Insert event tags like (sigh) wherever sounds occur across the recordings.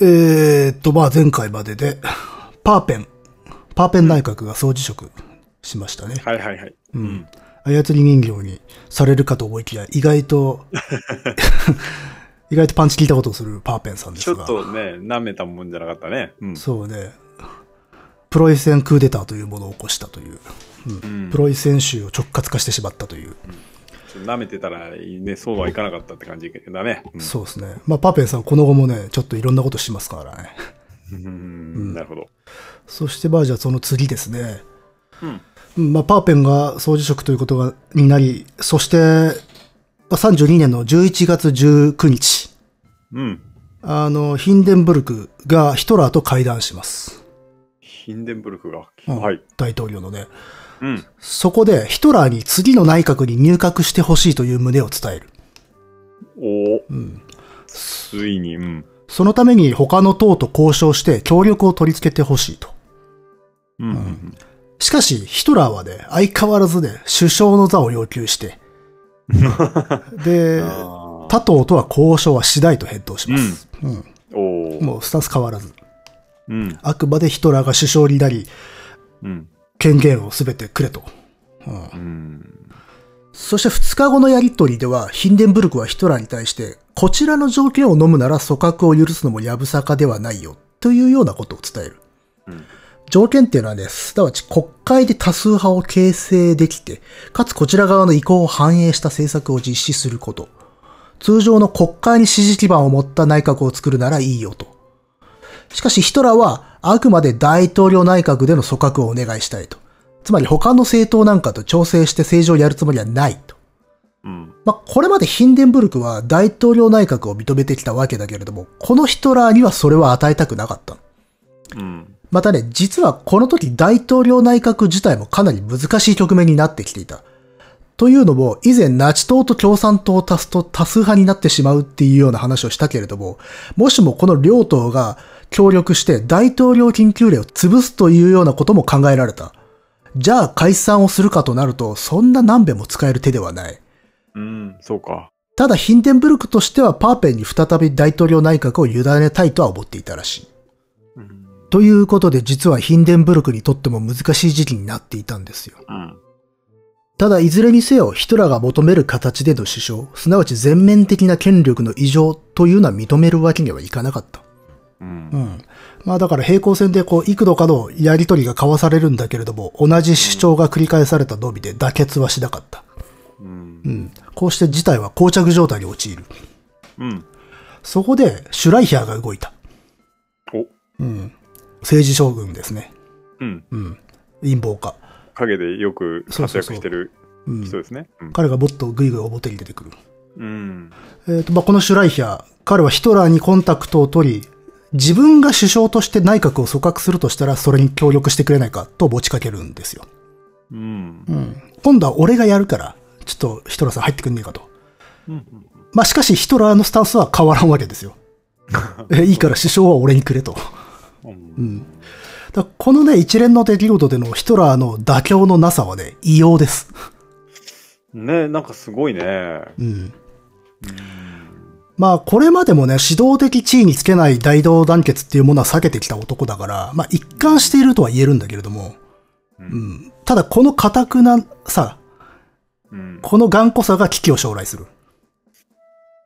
えー、っと、まあ前回までで、パーペン、パーペン内閣が総辞職しましたね。はいはいはい。うん。操り人形にされるかと思いきや、意外と、(laughs) 意外とパンチ効いたことをするパーペンさんでちょすが。っとね、舐めたもんじゃなかったね。うん。そうね。プロイセンクーデターというものを起こしたという。うんうんプロイセン州を直轄化してしまったという。ちょっと舐めてたら、ね、そうはいかなかったって感じだね。うんそうですね。まあ、パーペンさんこの後もね、ちょっといろんなことしますからね。うんなるほど。そしてまあじゃあその次ですね。うん。うんまあ、パーペンが総辞職ということが、になり、そして、まあ32年の11月19日、うん。あの、ヒンデンブルクがヒトラーと会談します。ヒンデンブルクが。うんはい。大統領のね。うん。そこでヒトラーに次の内閣に入閣してほしいという旨を伝える。おお、んついに、うん。そのために他の党と交渉して協力を取り付けてほしいと。うん。うんしかし、ヒトラーはね、相変わらずね、首相の座を要求して、(laughs) で、あ他党とは交渉はしないと返答します。うんーおお。もうスタンス変わらず。うん。あくまでヒトラーが首相になり、うん。権限をすべてくれと。うん。そして2日後のやりとりでは、ヒンデンブルクはヒトラーに対して、こちらの条件を飲むなら組閣を許すのもやぶさかではないよ、というようなことを伝える。うん条件っていうのはね、すなわち国会で多数派を形成できて、かつこちら側の意向を反映した政策を実施すること。通常の国会に支持基盤を持った内閣を作るならいいよと。しかしヒトラーはあくまで大統領内閣での組閣をお願いしたいと。つまり他の政党なんかと調整して政治をやるつもりはないと。うん。まあ、これまでヒンデンブルクは大統領内閣を認めてきたわけだけれども、このヒトラーにはそれは与えたくなかったの。うん。またね、実はこの時大統領内閣自体もかなり難しい局面になってきていた。というのも、以前ナチ党と共産党を足すと多数派になってしまうっていうような話をしたけれども、もしもこの両党が協力して大統領緊急令を潰すというようなことも考えられた。じゃあ解散をするかとなると、そんな何べも使える手ではない。うん。そうか。ただヒンデンブルクとしてはパーペンに再び大統領内閣を委ねたいとは思っていたらしい。うん。ということで実はヒンデンブルクにとっても難しい時期になっていたんですよ。うん。ただいずれにせよヒトラーが求める形での首相、すなわち全面的な権力の異常というのは認めるわけにはいかなかった。うんう。ん。まあだから平行線でこう幾度かのやりとりが交わされるんだけれども、同じ主張が繰り返されたのみで妥結はしなかった。うんう。ん。こうして事態は膠着状態に陥る。うん。そこでシュライヒャーが動いた。お。うん。政治将軍ですね。うん。うん。陰謀家。影でよく活躍してるうん人ですね。うん彼がもっとグイグイ表に出てくる。うん。えっ、と、まあ、このシュライヒャー、彼はヒトラーにコンタクトを取り、自分が首相として内閣を組閣するとしたら、それに協力してくれないかと持ちかけるんですよ。うん。うん。今度は俺がやるから、ちょっとヒトラーさん入ってくんねえかと。うん。まあ、しかしヒトラーのスタンスは変わらんわけですよ。(laughs) えいいから首相は俺にくれと。うん。だこのね、一連の出来事でのヒトラーの妥協のなさはね、異様です。ねなんかすごいね。うん。まあ、これまでもね、指導的地位につけない大同団結っていうものは避けてきた男だから、まあ、一貫しているとは言えるんだけれども、うん。ただ、この堅くなさ、うん。この頑固さが危機を将来する。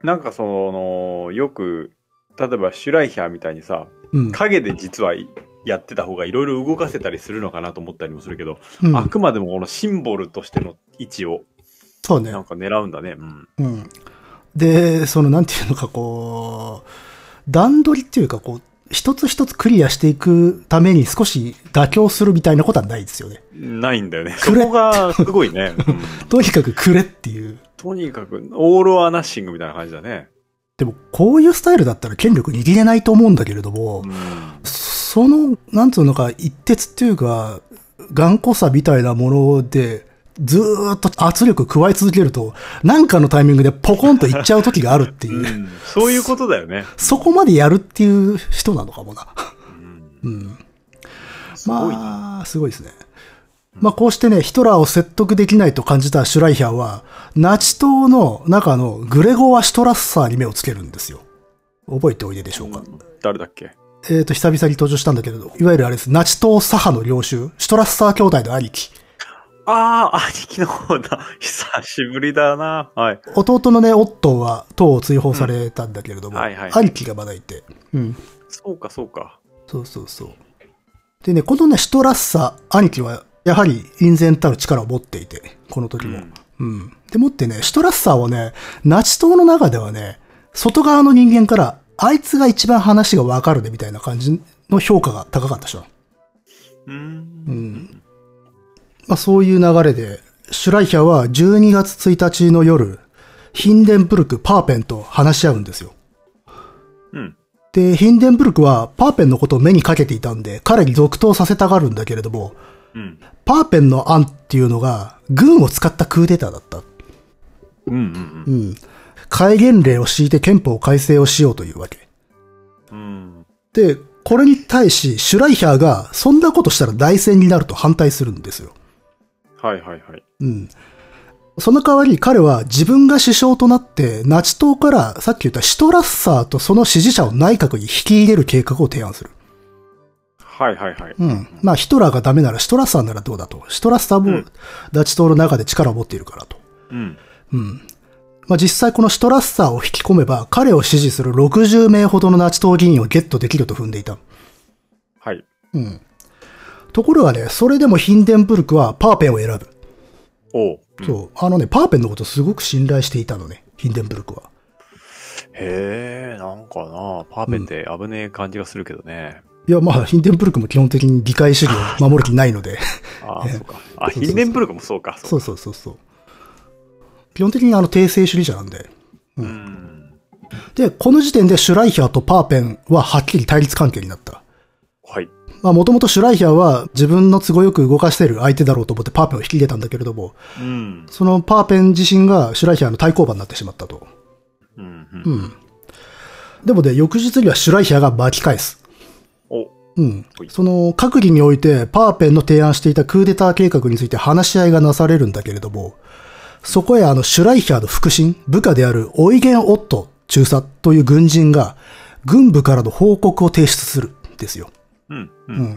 なんかその、よく、例えばシュライヒャーみたいにさ、うん。影で実はやってた方がいろいろ動かせたりするのかなと思ったりもするけど、うんあくまでもこのシンボルとしての位置をそうねな。んか狙うんだね。うん。うん。で、その、なんていうのか、こう、段取りっていうか、こう、一つ一つクリアしていくために少し妥協するみたいなことはないですよね。ないんだよね。そこがすごいね。(laughs) うんとにかくくれっていう。とにかく、オール・オア・ナッシングみたいな感じだね。でも、こういうスタイルだったら権力握れないと思うんだけれども、うん。その、なんつうのか、一徹っていうか、頑固さみたいなもので、ずーっと圧力加え続けると、なんかのタイミングでポコンといっちゃう時があるっていう、うんそういうことだよね。そこまでやるっていう人なのかもな。うんうん。まあ、すごいですね。まあ、こうしてね、ヒトラーを説得できないと感じたシュライヒャーは、ナチ党の中のグレゴワ・シュトラッサーに目をつけるんですよ。覚えておいででしょうか？誰だっけ？えっ、と、久々に登場したんだけれど、いわゆるあれです。ナチ党左派の領袖、シュトラッサー兄弟の兄貴。ああ、兄貴の方だ。(laughs) 久しぶりだな。はい。弟のね、オットーは党を追放されたんだけれども、うんはいはい兄貴がまだいて。うん。そうか、そうか。そうそうそう。でね、このね、シュトラッサー兄貴は、やはり、隠然たる力を持っていて、この時も。うんうん。でもってね、シュトラッサーはね、ナチ党の中ではね、外側の人間から、あいつが一番話がわかるね、みたいな感じの評価が高かった人なのうーん。うん。まあそういう流れで、シュライヒャーは12月1日の夜、ヒンデンブルク、パーペンと話し合うんですよ。うん。で、ヒンデンブルクはパーペンのことを目にかけていたんで、彼に続投させたがるんだけれども、うん。パーペンの案っていうのが、軍を使ったクーデターだった。うんうんうん。戒厳令を敷いて憲法改正をしようというわけ。うん。うん。で、これに対し、シュライヒャーが、そんなことしたら大戦になると反対するんですよ。はいはいはい。うん。その代わり彼は自分が首相となって、ナチ党からさっき言ったシュトラッサーとその支持者を内閣に引き入れる計画を提案する。はいはいはい。うん。まあヒトラーがダメならシュトラッサーならどうだと。シュトラッサーもうんナチ党の中で力を持っているからと。うん。うん。まあ実際このシュトラッサーを引き込めば彼を支持する60名ほどのナチ党議員をゲットできると踏んでいた。はい。うん。ところがね、それでもヒンデンブルクはパーペンを選ぶ。おう。うんそう。あのね、パーペンのことすごく信頼していたのね、ヒンデンブルクは。へえ、なんかな、パーペンって危ねえ感じがするけどね。いや、まあ、ヒンデンブルクも基本的に議会主義を守る気ないので。ああ、(laughs) ええそうか。あ、ヒンデンブルクもそうか。そううそうそうそう。基本的にあの、帝政主義者なんで。うん。で、この時点でシュライヒャーとパーペンははっきり対立関係になった。はい。まあ、もともとシュライヒャーは自分の都合よく動かしている相手だろうと思ってパーペンを引き入れたんだけれども、うん。そのパーペン自身がシュライヒャーの対抗馬になってしまったと。うん。ううん。ん。でもね、翌日にはシュライヒャーが巻き返す。お、うん。その、閣議において、パーペンの提案していたクーデター計画について話し合いがなされるんだけれども、そこへあの、シュライヒャーの腹心、部下であるオイゲン・オット中佐という軍人が、軍部からの報告を提出するんですよ。うん。う。うんん。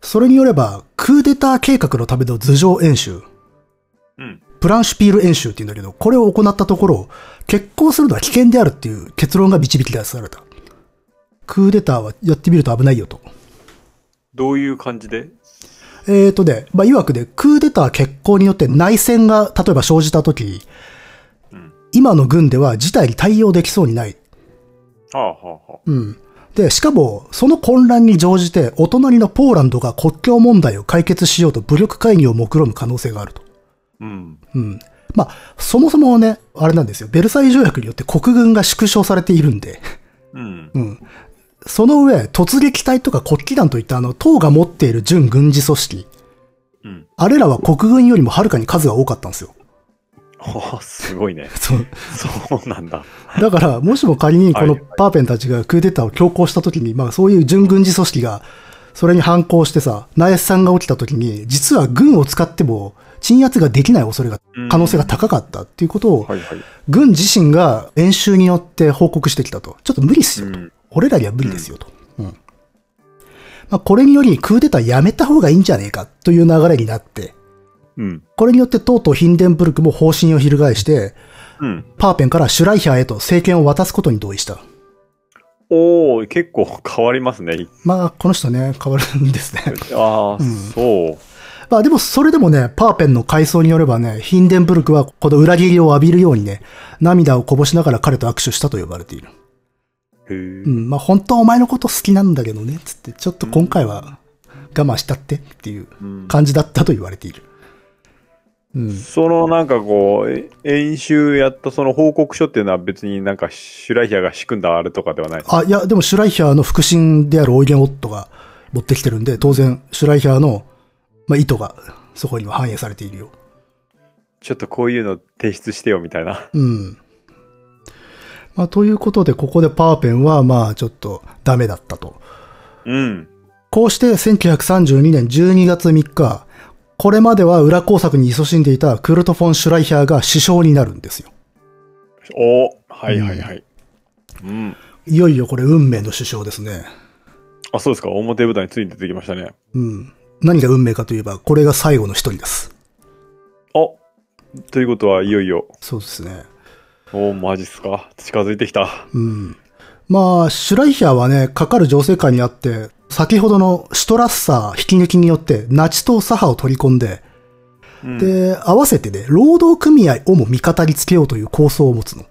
それによれば、クーデター計画のための頭上演習、うん。プランシュピール演習って言うんだけど、これを行ったところ、決行するのは危険であるっていう結論が導き出された。クーデターはやってみると危ないよと。どういう感じで？えーとね、まあ、曰くで、クーデター決行によって内戦が例えば生じたとき、うん。今の軍では事態に対応できそうにない。はあはあはあ。うん。で、しかも、その混乱に乗じて、お隣のポーランドが国境問題を解決しようと武力会議を目論む可能性があると。うん。うん。まあ、そもそもね、あれなんですよ。ベルサイユ条約によって国軍が縮小されているんで、うん。うん。その上、突撃隊とか国旗団といったあの、党が持っている準軍事組織、うん。あれらは国軍よりもはるかに数が多かったんですよ。は (laughs) あ、すごいね。(laughs) そう。そうなんだ。だから、もしも仮にこのはいパーペンたちがクーデターを強行した時に、まあそういう準軍事組織が、それに反抗してさ、内戦が起きた時に、実は軍を使っても鎮圧ができない恐れが、可能性が高かったっていうことを。軍自身が演習によって報告してきたと。ちょっと無理っすよと。うん俺らには無理ですよと。うん。まあこれによりクーデターやめた方がいいんじゃねえかという流れになって、うん。これによってとうとうヒンデンブルクも方針を翻して、うん。パーペンからシュライヒャーへと政権を渡すことに同意した。おー、結構変わりますね。まあ、この人ね、変わるんですね。(laughs) ああ、うんそう。まあでも、それでもね、パーペンの回想によればね、ヒンデンブルクはこの裏切りを浴びるようにね、涙をこぼしながら彼と握手したと呼ばれている。へえう。ん、まあ本当はお前のこと好きなんだけどね、つって、ちょっと今回は我慢したってっていううん感じだったと言われている。うん。そのなんかこう、え演習やったその報告書っていうのは別になんかシュライヒャーが仕組んだあれとかではない。あ、いや、でもシュライヒャーの腹心であるオイゲン・オットが持ってきてるんで、当然、シュライヒャーの、まあ、意図がそこには反映されているよ。ちょっとこういうの提出してよみたいな。うん。まあ、ということで、ここでパーペンは、まあ、ちょっとダメだったと。うん。こうして、1932年12月3日、これまでは裏工作に勤しんでいたクルト・フォン・シュライヒャーが首相になるんですよ。おはいはいはい。うん。いよいよこれ運命の首相ですね。あ、そうですか。表舞台について出てきましたね。うん。何が運命かといえば、これが最後の一人です。あということは、いよいよ。そうですね。おーマジっすか。近づいてきた。うん。まあ、シュライヒャーはね、かかる情勢下にあって、先ほどのシュトラッサー引き抜きによって、ナチと左派を取り込んで、うん、で、合わせてね、労働組合をも味方につけようという構想を持つの。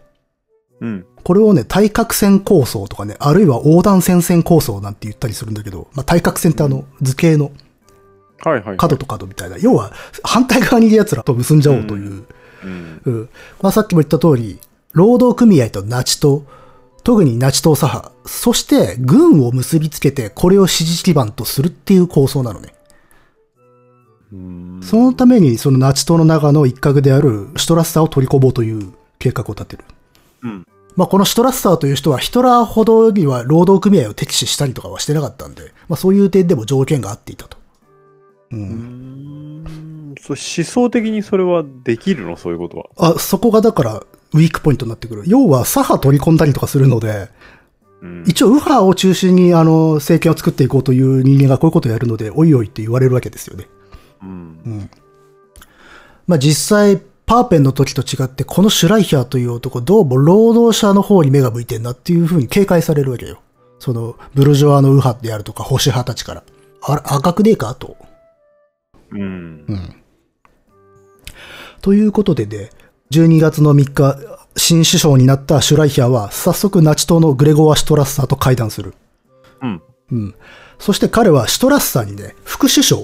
うん。これをね、対角線構想とかね、あるいは横断戦線構想なんて言ったりするんだけど、まあ、対角線ってあの、図形の。角と角みたいな、要は反対側にいる奴らと結んじゃおうという。うん。うん。まあ、さっきも言った通り、労働組合とナチ党、特にナチ党左派、そして軍を結びつけてこれを支持基盤とするっていう構想なのね。うんそのためにそのナチ党の中の一角であるシュトラッサーを取り込もうという計画を立てる。うん。まあ、このシュトラッサーという人はヒトラーほどには労働組合を敵視したりとかはしてなかったんで、まあ、そういう点でも条件が合っていたと。う。うんん。そう思想的にそれはできるの？そういうことは。あ、そこがだからウィークポイントになってくる。要は左派取り込んだりとかするので、うん。一応右派を中心にあの政権を作っていこうという人間がこういうことをやるので、おいおいって言われるわけですよね。うん。うん。まあ実際、パーペンの時と違って、このシュライヒャーという男、どうも労働者の方に目が向いてんなっていう風に警戒されるわけよ。その、ブルジョワの右派であるとか、保守派たちから。あれ、赤くねえかと。うん。うん。ということでね、12月の3日、新首相になったシュライヒャーは、早速ナチ党のグレゴワ・シュトラッサーと会談する。うん。うん。そして彼はシュトラッサーにね、副首相、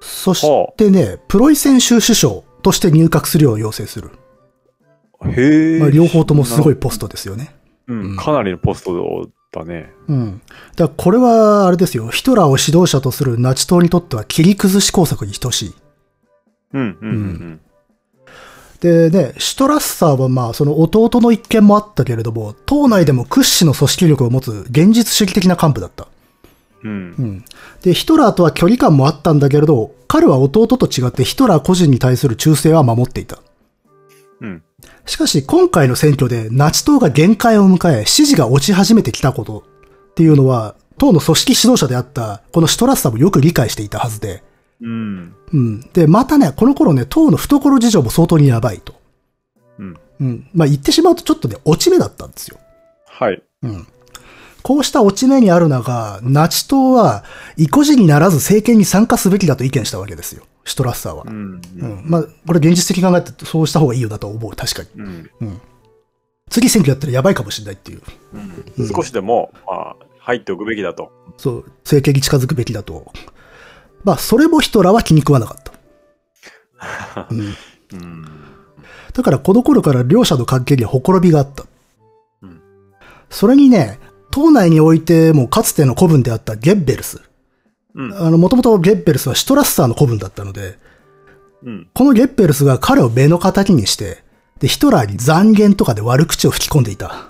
そしてね、プロイセン州首相として入閣するよう要請する。へえ。まあ、両方ともすごいポストですよね。うん。かなりのポストだね。うん。だからこれは、あれですよ、ヒトラーを指導者とするナチ党にとっては切り崩し工作に等しい。うん。うん。うん。でね、シュトラッサーはまあ、その弟の一件もあったけれども、党内でも屈指の組織力を持つ現実主義的な幹部だった。うん。うん。で、ヒトラーとは距離感もあったんだけれど、彼は弟と違ってヒトラー個人に対する忠誠は守っていた。うん。しかし、今回の選挙でナチ党が限界を迎え、支持が落ち始めてきたことっていうのは、党の組織指導者であった、このシュトラッサーもよく理解していたはずで、うん。うん。で、またね、この頃ね、党の懐事情も相当にやばいと。うん。うん。まあ、言ってしまうとちょっとね、落ち目だったんですよ。はい。うん。こうした落ち目にある中、ナチ党は、意固地にならず政権に参加すべきだと意見したわけですよ。シュトラッサーはう。ん。うん。まあ、これ現実的に考えてそうした方がいいよだと思う。確かに。うん。うん。次選挙やったらやばいかもしれないっていう。うん。少しでも、まあ、入っておくべきだと。そう、政権に近づくべきだと。まあ、それもヒトラーは気に食わなかった。うん。うん。だからこの頃から両者の関係にはほころびがあった。うんそれにね、党内においてもかつての古文であったゲッベルス。うん。あの、もともとゲッベルスはシュトラッサーの古文だったので、うん。このゲッベルスが彼を目の敵にして、で、ヒトラーに残言とかで悪口を吹き込んでいた。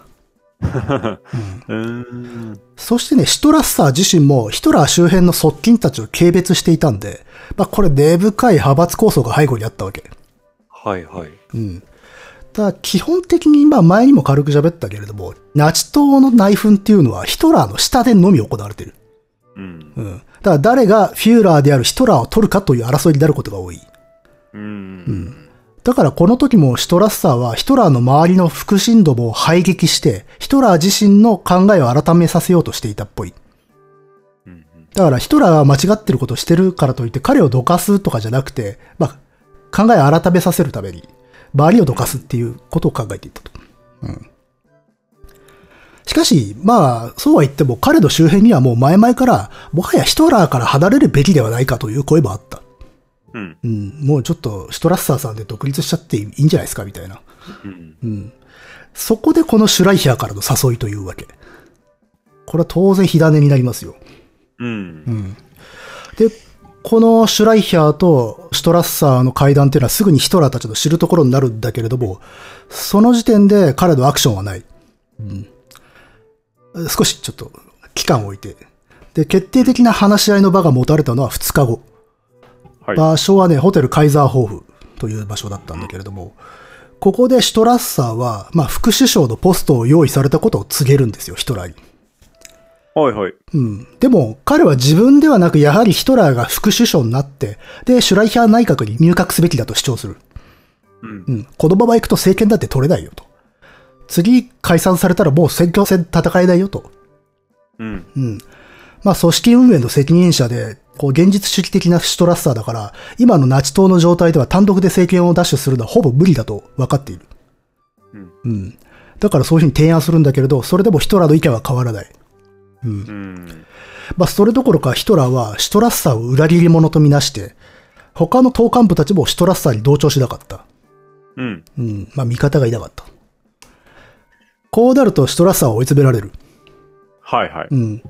うん。そしてね、シュトラッサー自身もヒトラー周辺の側近たちを軽蔑していたんで、まあこれ根深い派閥構想が背後にあったわけ。はいはい。うん。ただ基本的に、まあ前にも軽く喋ったけれども、ナチ党の内紛っていうのはヒトラーの下でのみ行われてる。うん。うん。だから誰がフューラーであるヒトラーを取るかという争いになることが多い。うん。だからこの時もシュトラッサーはヒトラーの周りの腹心どもを排撃して、ヒトラー自身の考えを改めさせようとしていたっぽい。うん。だからヒトラーが間違ってることをしてるからといって彼をどかすとかじゃなくて、まあ、考えを改めさせるために、周りをどかすっていうことを考えていたと。うん。しかし、まあ、そうは言っても彼の周辺にはもう前々から、もはやヒトラーから離れるべきではないかという声もあった。うん。うん、もうちょっとシュトラッサーさんで独立しちゃっていいんじゃないですかみたいな。うん。うん。そこでこのシュライヒャーからの誘いというわけ。これは当然火種になりますよ。うん。で、このシュライヒャーとシュトラッサーの会談っていうのはすぐにヒトラーたちの知るところになるんだけれども、その時点で彼のアクションはない。うん。少しちょっと期間を置いて。で、決定的な話し合いの場が持たれたのは2日後。はい。場所はね、ホテルカイザーホーフという場所だったんだけれども、ここでシュトラッサーは、まあ、副首相のポストを用意されたことを告げるんですよ、ヒトラーに。はいはい。うん。でも、彼は自分ではなく、やはりヒトラーが副首相になって、で、シュライヒャー内閣に入閣すべきだと主張する。うん。うん。このまま行くと政権だって取れないよと。次解散されたらもう選挙戦戦えないよと。うん。うん。まあ、組織運営の責任者で、こう、現実主義的なシュトラッサーだから、今のナチ党の状態では単独で政権を奪取するのはほぼ無理だと分かっている。うん。うん。だからそういうふうに提案するんだけれど、それでもヒトラーの意見は変わらない。うん。うん。まあ、それどころかヒトラーはシュトラッサーを裏切り者とみなして、他の党幹部たちもシュトラッサーに同調しなかった。うん。うん。まあ、味方がいなかった。こうなるとシュトラッサーは追い詰められる。はいはい。うん。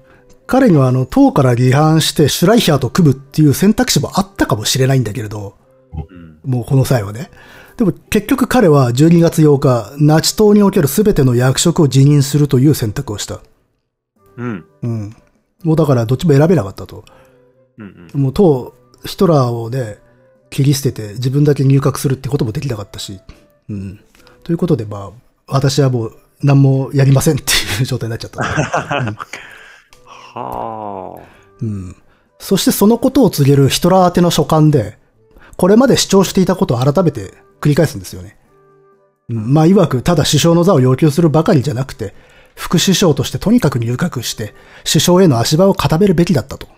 彼にはあの、党から離反してシュライヒャーと組むっていう選択肢もあったかもしれないんだけれど、うん。もうこの際はね。でも結局彼は12月8日、ナチ党における全ての役職を辞任するという選択をした。うん。うん。もうだからどっちも選べなかったと。うん。もう党、ヒトラーをね、切り捨てて自分だけ入閣するってこともできなかったし。うん。ということで、まあ、私はもう何もやりませんっていう状態になっちゃった。(laughs) はあ。うん。そしてそのことを告げるヒトラー宛ての書簡で、これまで主張していたことを改めて繰り返すんですよね。うん、まあ、曰く、ただ首相の座を要求するばかりじゃなくて、副首相としてとにかく入閣して、首相への足場を固めるべきだったと。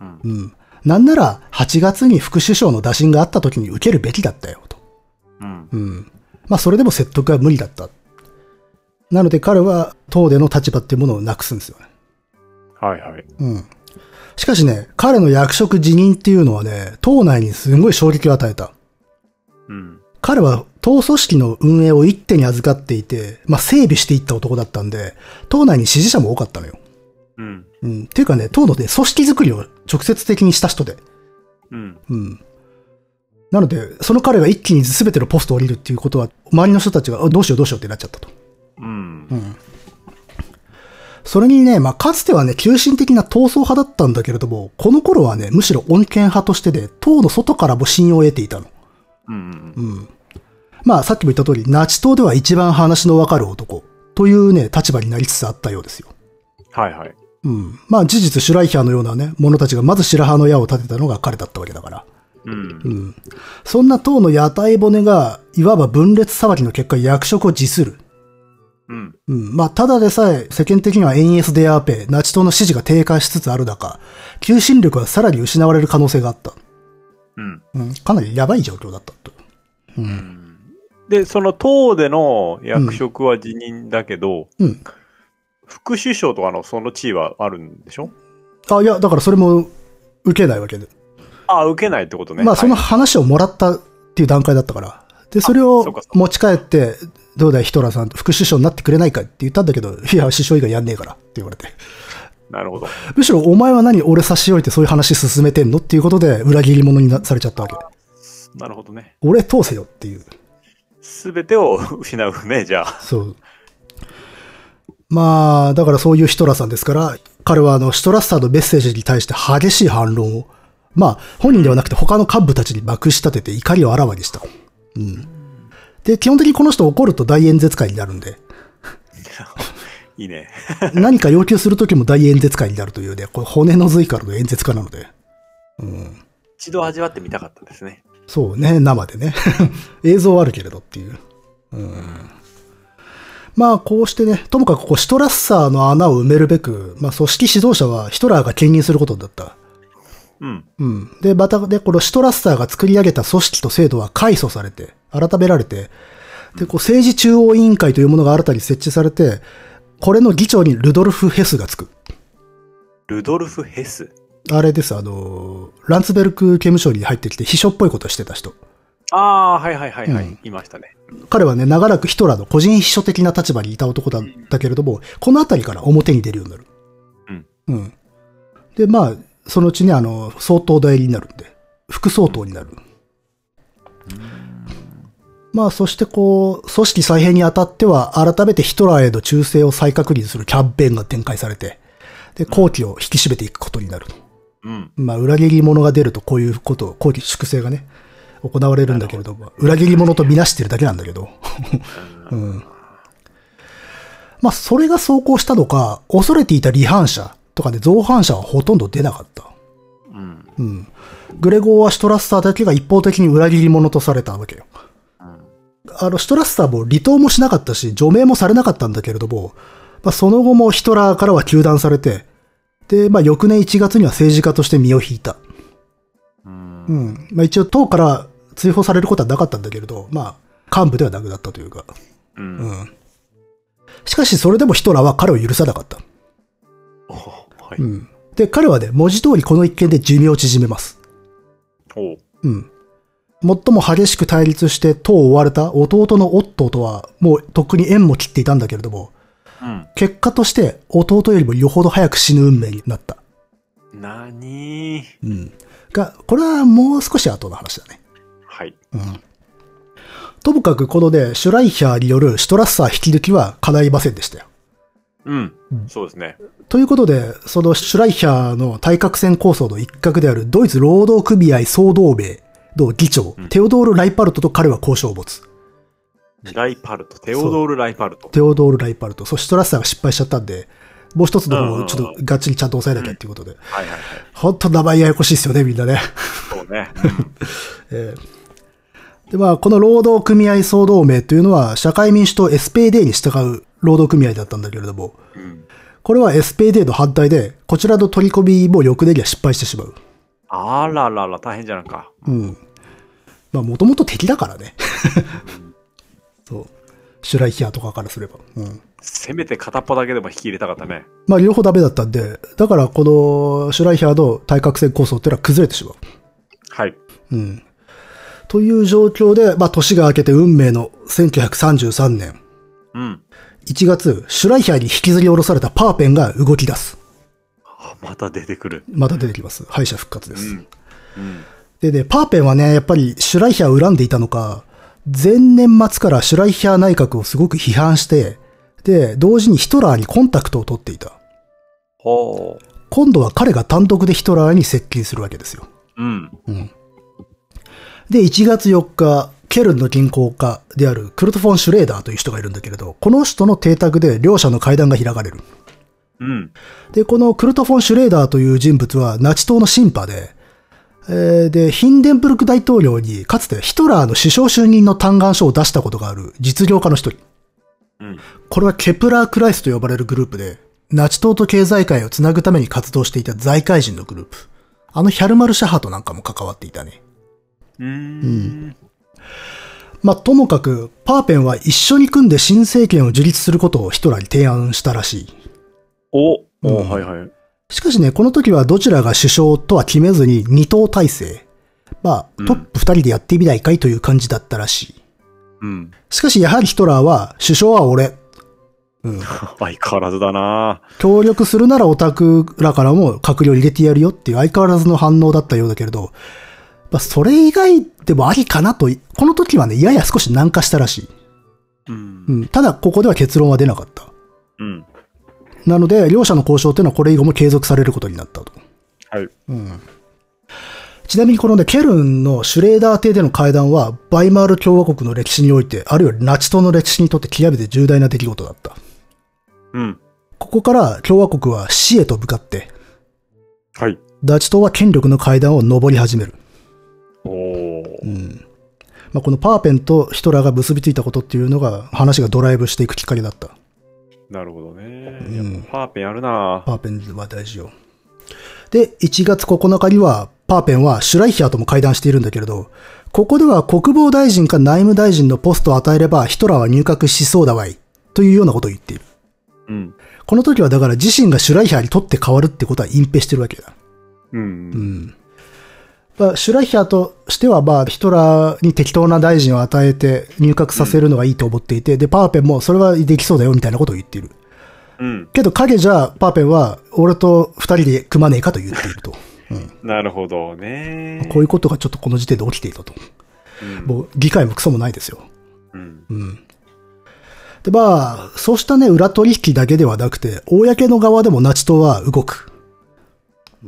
うん。うん。なんなら、8月に副首相の打診があった時に受けるべきだったよ、と。うん。うん。まあ、それでも説得は無理だった。なので彼は、党での立場っていうものをなくすんですよね。はいはい。うん。しかしね、彼の役職辞任っていうのはね、党内にすごい衝撃を与えた。うん。彼は党組織の運営を一手に預かっていて、まあ、整備していった男だったんで、党内に支持者も多かったのよ。うん。うん。っていうかね、党のね、組織作りを直接的にした人で。うん。うん。なので、その彼が一気に全てのポストを降りるっていうことは、周りの人たちが、あどうしようどうしようってなっちゃったと。うん。それにね、まあ、かつてはね、急進的な闘争派だったんだけれども、この頃はね、むしろ穏健派としてで、党の外からも信用を得ていたの。うん。うん。まあ、さっきも言った通り、ナチ党では一番話のわかる男、というね、立場になりつつあったようですよ。はいはい。うん。まあ、事実、シュライヒャーのようなね、者たちがまず白羽の矢を立てたのが彼だったわけだから。うん。うん。そんな党の屋台骨が、いわば分裂騒ぎの結果、役職を辞する。うん。うん。まあ、ただでさえ、世間的には NS デアーペ、ナチ党の支持が低下しつつある中、求心力はさらに失われる可能性があった。うん。うん。かなりやばい状況だったと。うん。で、その党での役職は辞任だけど、うん。副首相とかのその地位はあるんでしょ？あ、いや、だからそれも受けないわけで。あ、受けないってことね。まあ、そのはい話をもらったっていう段階だったから。で、それを持ち帰って、どうだい、ヒトラーさん、副首相になってくれないかって言ったんだけど、いや、首相以外やんねえからって言われて。なるほど。むしろ、お前は何俺差し置いてそういう話進めてんのっていうことで、裏切り者になされちゃったわけ。なるほどね。俺通せよっていう。すべてを (laughs) 失うね、じゃあ。そう。まあ、だからそういうヒトラーさんですから、彼はあの、シュトラッサーのメッセージに対して激しい反論を、まあ、本人ではなくて他の幹部たちにまくし立てて怒りをあらわにした。うん。で、基本的にこの人怒ると大演説会になるんで、(laughs) いいね。(laughs) 何か要求するときも大演説会になるというね、これ骨の髄からの演説家なので。うん。一度味わってみたかったですね。そうね、生でね。(laughs) 映像はあるけれどっていう。うん。まあ、こうしてね、ともかくこう、シュトラッサーの穴を埋めるべく、まあ、組織指導者はヒトラーが兼任することだった。うん。うん。で、またね、このシュトラッサーが作り上げた組織と制度は改組されて、改められて、で、こう、政治中央委員会というものが新たに設置されて、これの議長にルドルフ・ヘスがつく。ルドルフ・ヘス？あれです、あの、ランツベルク刑務所に入ってきて秘書っぽいことをしてた人。ああ、はいはいはいはい。うんいましたね。彼はね、長らくヒトラーの個人秘書的な立場にいた男だったけれども、このあたりから表に出るようになる。うん。うん。で、まあ、そのうちにあの、総統代理になるんで、副総統になる。まあ、そしてこう、組織再編にあたっては、改めてヒトラーへの忠誠を再確認するキャンペーンが展開されて、で、後期を引き締めていくことになると。うん。まあ、裏切り者が出るとこういうこと、後期粛清がね、行われるんだけれども、裏切り者とみなしてるだけなんだけど。うん。まあ、それが走行したのか、恐れていた離反者とかで造反者はほとんど出なかった。うん。うん。グレゴーはシュトラッサーだけが一方的に裏切り者とされたわけよ。あの、シュトラッサーも離党もしなかったし、除名もされなかったんだけれども、まあ、その後もヒトラーからは糾弾されて、で、まあ、翌年1月には政治家として身を引いた。うん。うん。まあ、一応党から追放されることはなかったんだけれど、まあ、幹部ではなくなったというか。う。うんん。しかし、それでもヒトラーは彼を許さなかった。おはい。うん。で、彼はね、文字通りこの一件で寿命を縮めます。おう。うん。最も激しく対立して党を追われた弟のオットーとは、もうとっくに縁も切っていたんだけれども、うん。結果として弟よりもよほど早く死ぬ運命になった。なにうん。が、これはもう少し後の話だね。はい。うん。ともかくこのね、シュライヒャーによるシュトラッサー引き抜きは叶いませんでしたよ。うん。そうですね。ということで、そのシュライヒャーの対角線構想の一角であるドイツ労働組合総同盟の議長、テオドール・ライパルトと彼は交渉を持つ。ライパルト。テオドール・ライパルト。テオドール・ライパルト。そう、シュトラッサーが失敗しちゃったんで、もう一つの方うんうんうんをちょっとがっちりちゃんと押さえなきゃっていうことで。はいはいはい。ほんと名前ややこしいですよね、みんなね。そうね。(laughs) えーで、まあ、この労働組合総同盟というのは、社会民主党 SPD に従う労働組合だったんだけれども、うん。うんこれは SPD の反対で、こちらの取り込みも翌年には失敗してしまう。あららら、大変じゃないか。うん。まあ、もともと敵だからね。そう。シュライヒアとかからすれば。うん。せめて片っぽだけでも引き入れたかったね。まあ、両方ダメだったんで、だからこのシュライヒアの対角線構想っていうのは崩れてしまう。はい。うん。という状況で、まあ、年が明けて運命の1933年うん。1月、シュライヒャーに引きずり下ろされたパーペンが動き出す。あまた出てくる。また出てきます。敗者復活です。うん。うん。でね、パーペンはね、やっぱりシュライヒャーを恨んでいたのか、前年末からシュライヒャー内閣をすごく批判して、で、同時にヒトラーにコンタクトを取っていた。今度は彼が単独でヒトラーに接近するわけですよ。うん。で、1月4日、ケルンの銀行家であるクルト・フォン・シュレーダーという人がいるんだけれど、この人の邸宅で両者の会談が開かれる。うん。で、このクルト・フォン・シュレーダーという人物はナチ党のシンパで、えーで、ヒンデンブルク大統領にかつてヒトラーの首相就任の嘆願書を出したことがある実業家の一人。うん。これはケプラー・クライスと呼ばれるグループで、ナチ党と経済界をつなぐために活動していた財界人のグループ。あのヒャルマル・シャハトなんかも関わっていたね。うーん。まあ、ともかく、パーペンは一緒に組んで新政権を樹立することをヒトラーに提案したらしい。おお、うんはいはい。しかしね、この時はどちらが首相とは決めずに二党体制。まあ、トップ二人でやってみないかいという感じだったらしい。うん。しかしやはりヒトラーは、首相は俺。うん。(laughs) 相変わらずだな協力するならオタクらからも閣僚入れてやるよっていう相変わらずの反応だったようだけれど、まあ、それ以外でもありかなと、この時はね、やや少し軟化したらしい。うんう。ん。ただ、ここでは結論は出なかった。うん。なので、両者の交渉っていうのはこれ以後も継続されることになったと。はい。ちなみにこのね、ケルンのシュレーダー邸での会談は、バイマール共和国の歴史において、あるいはナチ党の歴史にとって極めて重大な出来事だった。うん。ここから共和国は死へと向かって、はい。ナチ党は権力の階段を上り始める。おお。うん。まあ、このパーペンとヒトラーが結びついたことっていうのが、話がドライブしていくきっかけだった。なるほどね。うんパーペンあるなパーペンは大事よ。で、1月9日には、パーペンはシュライヒャーとも会談しているんだけれど、ここでは国防大臣か内務大臣のポストを与えればヒトラーは入閣しそうだわい。というようなことを言っている。うん。この時はだから自身がシュライヒャーにとって変わるってことは隠蔽してるわけだ。うん。うん。まあ、シュライヒャーとしては、まあ、ヒトラーに適当な大臣を与えて入閣させるのがいいと思っていて、で、パーペンもそれはできそうだよみたいなことを言っている。うん。けど影じゃ、パーペンは、俺と二人で組まねえかと言っていると。(laughs) なるほどね。こういうことがちょっとこの時点で起きていたと。うんもう、議会もクソもないですよ。うん。うん。で、まあ、そうしたね、裏取引だけではなくて、公の側でもナチ党は動く。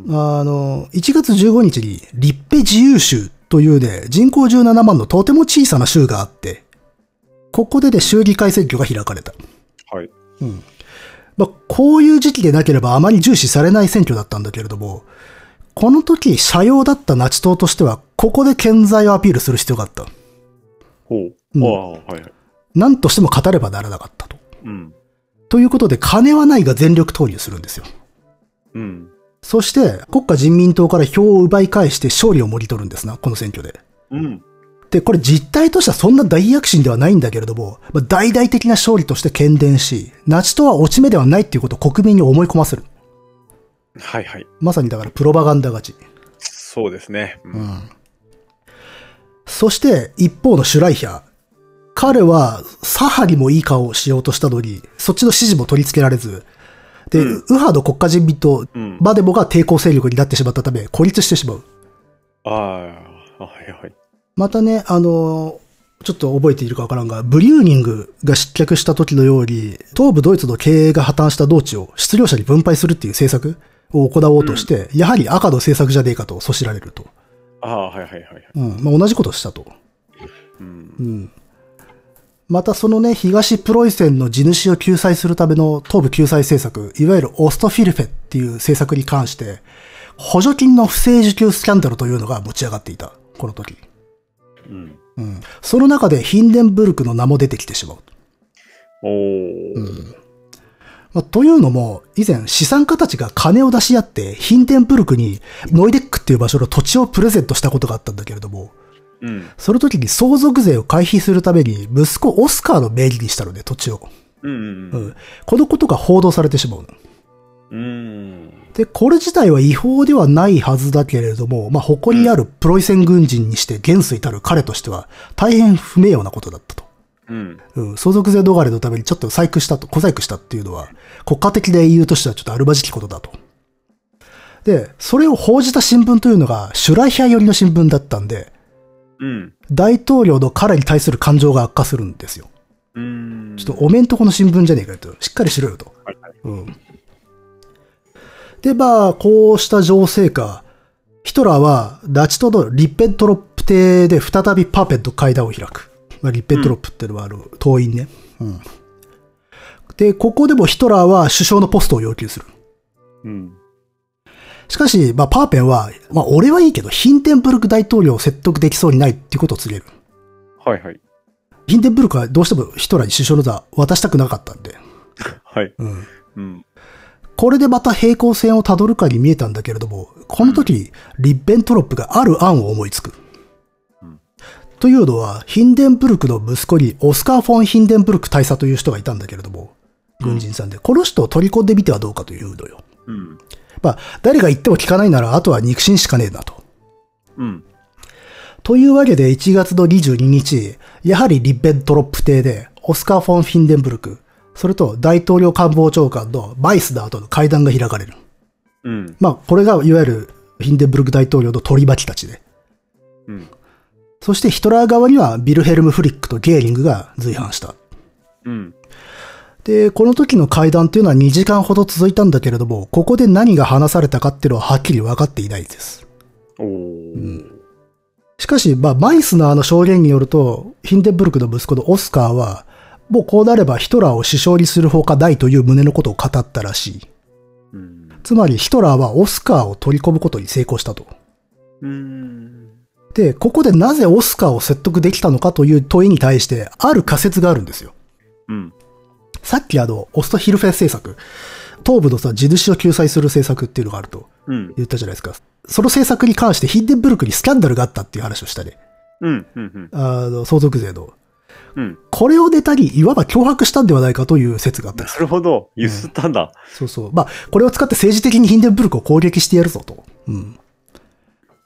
あの、1月15日に、立ペ自由州というね、人口17万のとても小さな州があって、ここでね、州議会選挙が開かれた。はい。うん。まあ、こういう時期でなければあまり重視されない選挙だったんだけれども、この時、社用だったナチ党としては、ここで健在をアピールする必要があった。ほう。うんああ、はいはい。何としても勝たればならなかったと。うん。ということで、金はないが全力投入するんですよ。うん。そして、国家人民党から票を奪い返して勝利をもぎ取るんですな、この選挙で。うん。で、これ実態としてはそんな大躍進ではないんだけれども、まあ、大々的な勝利として喧伝し、ナチ党は落ち目ではないっていうことを国民に思い込ませる。はいはい。まさにだからプロパガンダ勝ち。そうですね。う。うんん。そして、一方のシュライヒャー。彼は、左派にもいい顔をしようとしたのに、そっちの支持も取り付けられず、で、うん右派の国家人民党、うん。バデモが抵抗勢力になってしまったため、孤立してしまう。ああ、はいはい。またね、あのーちょっと覚えているかわからんが、ブリューニングが失脚した時のように、東部ドイツの経営が破綻した農地を失業者に分配するっていう政策を行おうとして、やはり赤の政策じゃねえかと阻止られると。ああ、はいはいはいはい。うん。まあ、同じことをしたと。うん。うん。またそのね、東プロイセンの地主を救済するための東部救済政策、いわゆるオストフィルフェっていう政策に関して、補助金の不正受給スキャンダルというのが持ち上がっていた。この時。うん。うん。その中でヒンデンブルクの名も出てきてしまう。おー。まあ、というのも、以前資産家たちが金を出し合って、ヒンデンブルクにノイデックっていう場所の土地をプレゼントしたことがあったんだけれども、うん。その時に相続税を回避するために息子オスカーの名義にしたので、土地を。うん。ううん。ん。このことが報道されてしまうの。うん。で、これ自体は違法ではないはずだけれども、まあ、誇りあるプロイセン軍人にして元帥たる彼としては、大変不名誉なことだったと。うん。うん、相続税逃れのためにちょっと細工したと、小細工したっていうのは、国家的な英雄としてはちょっとあるまじきことだと。で、それを報じた新聞というのが、シュライヒャー寄りの新聞だったんで、うん。大統領の彼に対する感情が悪化するんですよ。うん。ちょっとおめんとこの新聞じゃねえかよと。しっかりしろよと。はいはい。うん。で、まあ、こうした情勢下、ヒトラーは、ナチ党のリッペントロップ邸で再びパーペンと会談を開く。まあ、リッペントロップっていうのは、あの、党員ね。うん。で、ここでもヒトラーは首相のポストを要求する。うん。しかし、まあ、パーペンは、まあ、俺はいいけど、ヒンデンブルク大統領を説得できそうにないっていうことを告げる。はいはい。ヒンデンブルクはどうしてもヒトラーに首相の座渡したくなかったんで。はい。うん。うん。これでまた平行線をたどるかに見えたんだけれども、この時、リッベントロップがある案を思いつく。うんというのは、ヒンデンブルクの息子にオスカー・フォン・ヒンデンブルク大佐という人がいたんだけれども、軍人さんで、この人を取り込んでみてはどうかというのよ。うん。まあ、誰が言っても聞かないなら、あとは肉親しかねえなと。うん。というわけで1月の22日、やはりリッベントロップ邸で、オスカー・フォン・ヒンデンブルク、それと大統領官房長官のバイスナーとの会談が開かれる。うん。まあ、これがいわゆるヒンデンブルク大統領の取り巻きたちで。うん。そしてヒトラー側にはビルヘルム・フリックとゲーリングが随伴した。うん。で、この時の会談っていうのは2時間ほど続いたんだけれども、ここで何が話されたかっていうのははっきり分かっていないです。おー。しかし、まあ、マイスナーの証言によると、ヒンデンブルクの息子のオスカーは、もうこうなればヒトラーを首相にするほかないという旨のことを語ったらしい。うん。つまりヒトラーはオスカーを取り込むことに成功したと。うん。で、ここでなぜオスカーを説得できたのかという問いに対して、ある仮説があるんですよ。うん。さっきあの、オストヒルフェ政策、東部のさ、地主を救済する政策っていうのがあるとうん。言ったじゃないですか。その政策に関してヒンデンブルクにスキャンダルがあったっていう話をしたね。うん。うん。あの、相続税の。うん。これをネタに、いわば脅迫したんではないかという説があった。なるほど。ゆすったんだ。そうそう。まあ、これを使って政治的にヒンデンブルクを攻撃してやるぞと。うん。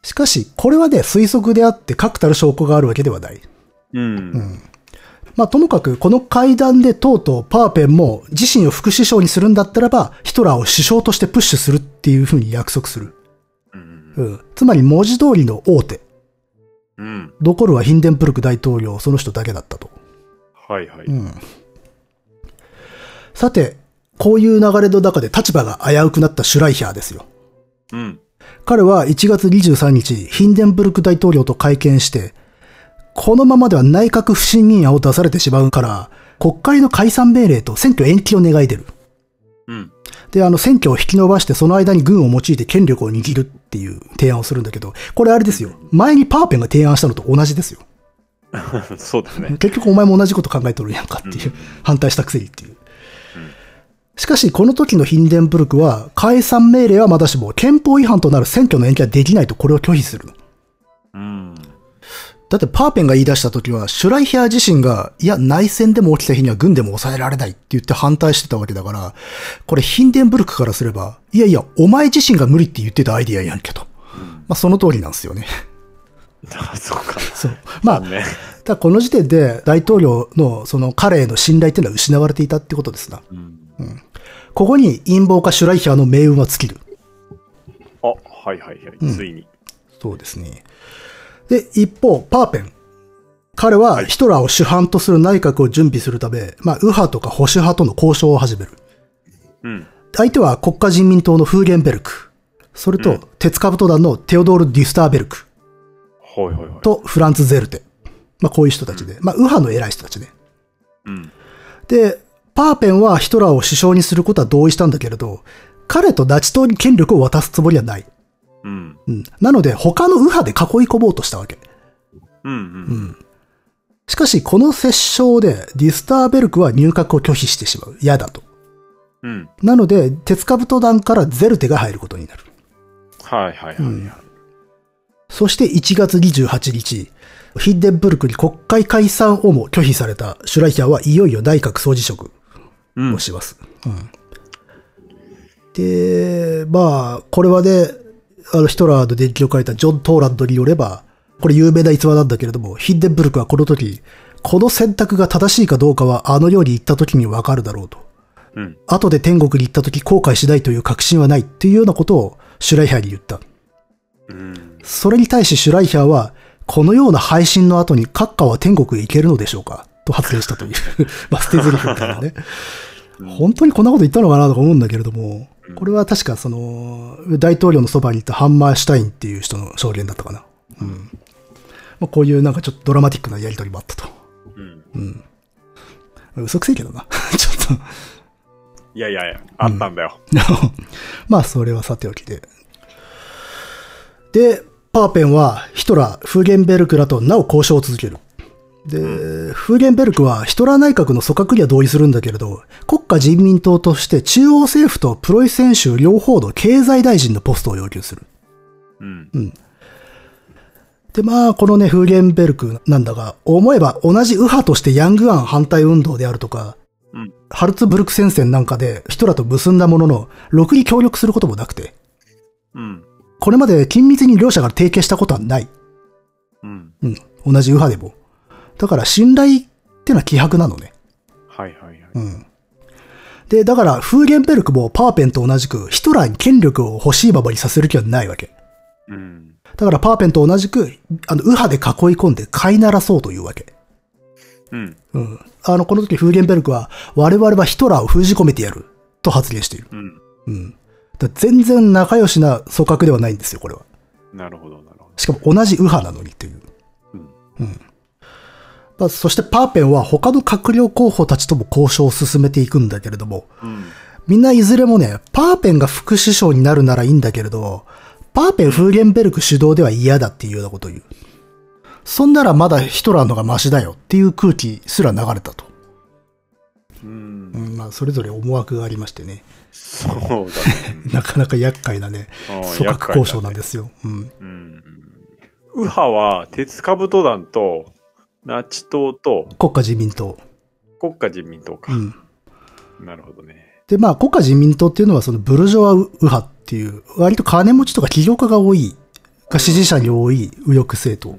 しかし、これはね、推測であって確たる証拠があるわけではない。うん。まあ、ともかく、この会談でとうとうパーペンも自身を副首相にするんだったらば、ヒトラーを首相としてプッシュするっていうふうに約束する。うん。うん。つまり文字通りの大手。うん。残るはヒンデンブルク大統領、その人だけだったと。はいはい。うん。さて、こういう流れの中で立場が危うくなったシュライヒャーですよ。うん。彼は1月23日、ヒンデンブルク大統領と会見して、このままでは内閣不信任案を出されてしまうから、国会の解散命令と選挙延期を願い出る。うん。で、あの、選挙を引き延ばして、その間に軍を用いて権力を握るっていう提案をするんだけど、これあれですよ。前にパーペンが提案したのと同じですよ。(laughs) そうですね。結局お前も同じこと考えとるやんかっていう、反対したくせにっていう。しかし、この時のヒンデンブルクは、解散命令はまだしも、憲法違反となる選挙の延期はできないとこれを拒否するの。うん。だってパーペンが言い出した時は、シュライヒャー自身が、いや、内戦でも起きた日には軍でも抑えられないって言って反対してたわけだから、これヒンデンブルクからすれば、いやいや、お前自身が無理って言ってたアイディアやんけと。まあ、その通りなんですよね。あ、(laughs) そうか。そう。まあ、ね。ただこの時点で大統領のその彼への信頼っていうのは失われていたってことですな。うん。ここに陰謀家シュライヒャーの命運は尽きる。あ、はいはいはい。ついに。そうですね。で、一方、パーペン。彼はヒトラーを主犯とする内閣を準備するため、まあ、右派とか保守派との交渉を始める。うん。相手は国家人民党のフーゲンベルク。それと、鉄カブト団のテオドール・デュスターベルクはいはいはい。とフランツ・ゼルテ。まあ、こういう人たちで。まあ、右派の偉い人たちね。うん。で、パーペンはヒトラーを首相にすることは同意したんだけれど、彼とナチ党に権力を渡すつもりはない。うん。うん。なので、他の右派で囲い込もうとしたわけ。うん。うん。しかし、この折衝で、ディスターベルクは入閣を拒否してしまう。嫌だと。うん。なので、鉄カブト団からゼルテが入ることになる。はいはいはいはい。そして1月28日、ヒンデンブルクに国会解散をも拒否されたシュライヒャーはいよいよ内閣総辞職うんを。します。うんで、まあ、これはね、あの、ヒトラーの伝記を書いたジョン・トーランドによれば、これ有名な逸話なんだけれども、ヒンデンブルクはこの時、この選択が正しいかどうかはあのように言った時にわかるだろうと。うん。後で天国に行った時後悔しないという確信はないっていうようなことをシュライヒャーに言った。うん。それに対しシュライヒャーは、このような配信の後に閣下は天国へ行けるのでしょうか？と発言したという。(laughs) まあ、捨て台詞みたいなね。本当にこんなこと言ったのかなとか思うんだけれども、これは確かその、大統領のそばにいたハンマーシュタインっていう人の証言だったかな。うん。まあ、こういうなんかちょっとドラマティックなやりとりもあったと。うん。嘘くせえけどな。(laughs) ちょっと。いやいやいや、あったんだよ。(laughs) まあ、それはさておきで。で、パーペンはヒトラー、フーゲンベルクらとなお交渉を続ける。で、フーゲンベルクはヒトラー内閣の組閣には同意するんだけれど、国家人民党として中央政府とプロイセン州両方の経済大臣のポストを要求する。うん。で、まあ、このね、フーゲンベルクなんだが、思えば同じ右派としてヤングアン反対運動であるとか、うんハルツブルク戦線なんかでヒトラーと結んだものの、ろくに協力することもなくて、うん。これまで緊密に両者が提携したことはない。うん。うん。同じ右派でも。だから信頼ってのは希薄なのね。はいはいはい。うん。で、だから、フーゲンベルクもパーペンと同じく、ヒトラーに権力を欲しいままにさせる気はないわけ。うん。だから、パーペンと同じく、あの、右派で囲い込んで飼いならそうというわけ。うん。うん。あの、この時フーゲンベルクは、我々はヒトラーを封じ込めてやる、と発言している。うん。うん。だ全然仲良しな組閣ではないんですよ、これは。なるほどなるほど。しかも同じ右派なのにっていう。うん。まあ、そしてパーペンは他の閣僚候補たちとも交渉を進めていくんだけれども、うん。みんないずれもね、パーペンが副首相になるならいいんだけれど、パーペン・フーゲンベルク主導では嫌だっていうようなことを言う。そんならまだヒトラーのがマシだよっていう空気すら流れたと。うんう。ん、まあ、それぞれ思惑がありましてね。そうだね。(laughs) なかなか厄介なね、組閣交渉なんですよ。うん。うん。右派は、鉄カブト団と、ナチ党と、国家人民党。国家人民党かう。ん。なるほどね。で、まあ、国家人民党っていうのはそのブルジョワ右派っていう、割と金持ちとか起業家が多い、が支持者に多い右翼政党。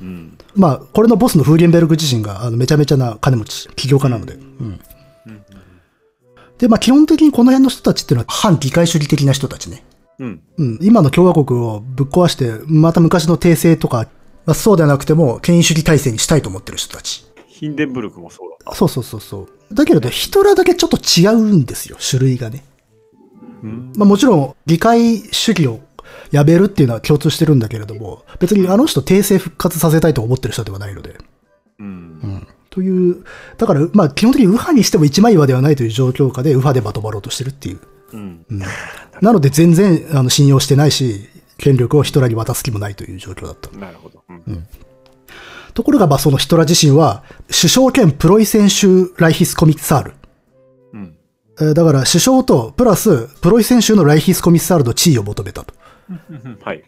うん。まあ、これのボスのフーゲンベルク自身が、あの、めちゃめちゃな金持ち、起業家なので。うん。で、まあ、基本的にこの辺の人たちっていうのは反議会主義的な人たちね。うん。うん。今の共和国をぶっ壊して、また昔の帝政とか、まあ、そうではなくても、権威主義体制にしたいと思ってる人たち。ヒンデンブルクもそうだった。そうそうそうそう。だけれど、ヒトラーだけちょっと違うんですよ、種類がね。うん。まあもちろん、議会主義をやめるっていうのは共通してるんだけれども、別にあの人訂正復活させたいと思ってる人ではないので。うん。うん。という、だから、まあ基本的に右派にしても一枚岩ではないという状況下で右派でまとまろうとしてるっていう。うん。なので全然あの信用してないし、権力をヒトラーに渡す気もないという状況だった。なるほど。うん。ところが、まあそのヒトラー自身は、首相兼プロイセン州ライヒスコミッサール。うん。えーだから首相とプラスプロイセン州のライヒスコミッサールの地位を求めたと。(laughs) はい。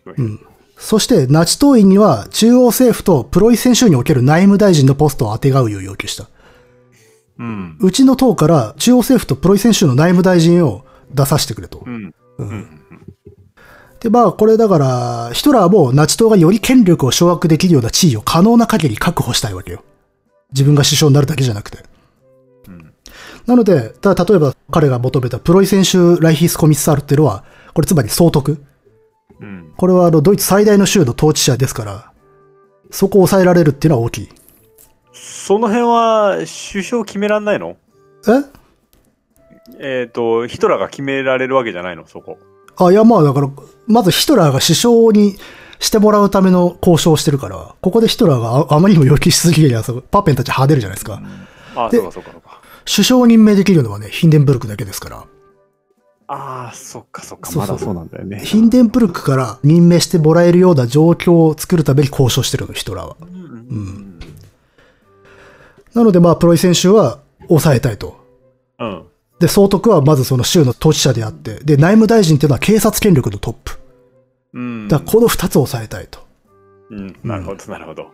そして、ナチ党員には中央政府とプロイセン州における内務大臣のポストを当てがうよう要求した。うん。うちの党から中央政府とプロイセン州の内務大臣を出させてくれとう。ん。で、まあ、これだから、ヒトラーもナチ党がより権力を掌握できるような地位を可能な限り確保したいわけよ。自分が首相になるだけじゃなくて。うん。なので、ただ例えば彼が求めたプロイセン州ライヒスコミッサールっていうのは、これつまり総督。うん。これはあの、ドイツ最大の州の統治者ですから、そこを抑えられるっていうのは大きい。その辺は首相決めらんないの？え？えっ、と、ヒトラーが決められるわけじゃないの？そこ。あ、いや、まあだから、まずヒトラーが首相にしてもらうための交渉をしてるから、ここでヒトラーがああまりにも要求しすぎりゃ、そうパーペンたち派出るじゃないですか。あ、でそうかそうかそうか。首相を任命できるのはね、ヒンデンブルクだけですから。ああ、そっかそっか。そうそうまだそうなんだよね。ヒンデンブルクから任命してもらえるような状況を作るために交渉してるの、ヒトラーは。うん。なのでまあ、プロイセン州は抑えたいと。うん。で、総督はまずその州の統治者であって、で、内務大臣っていうのは警察権力のトップ。うん。だからこの二つを抑えたいと。うん。なるほど、なるほど。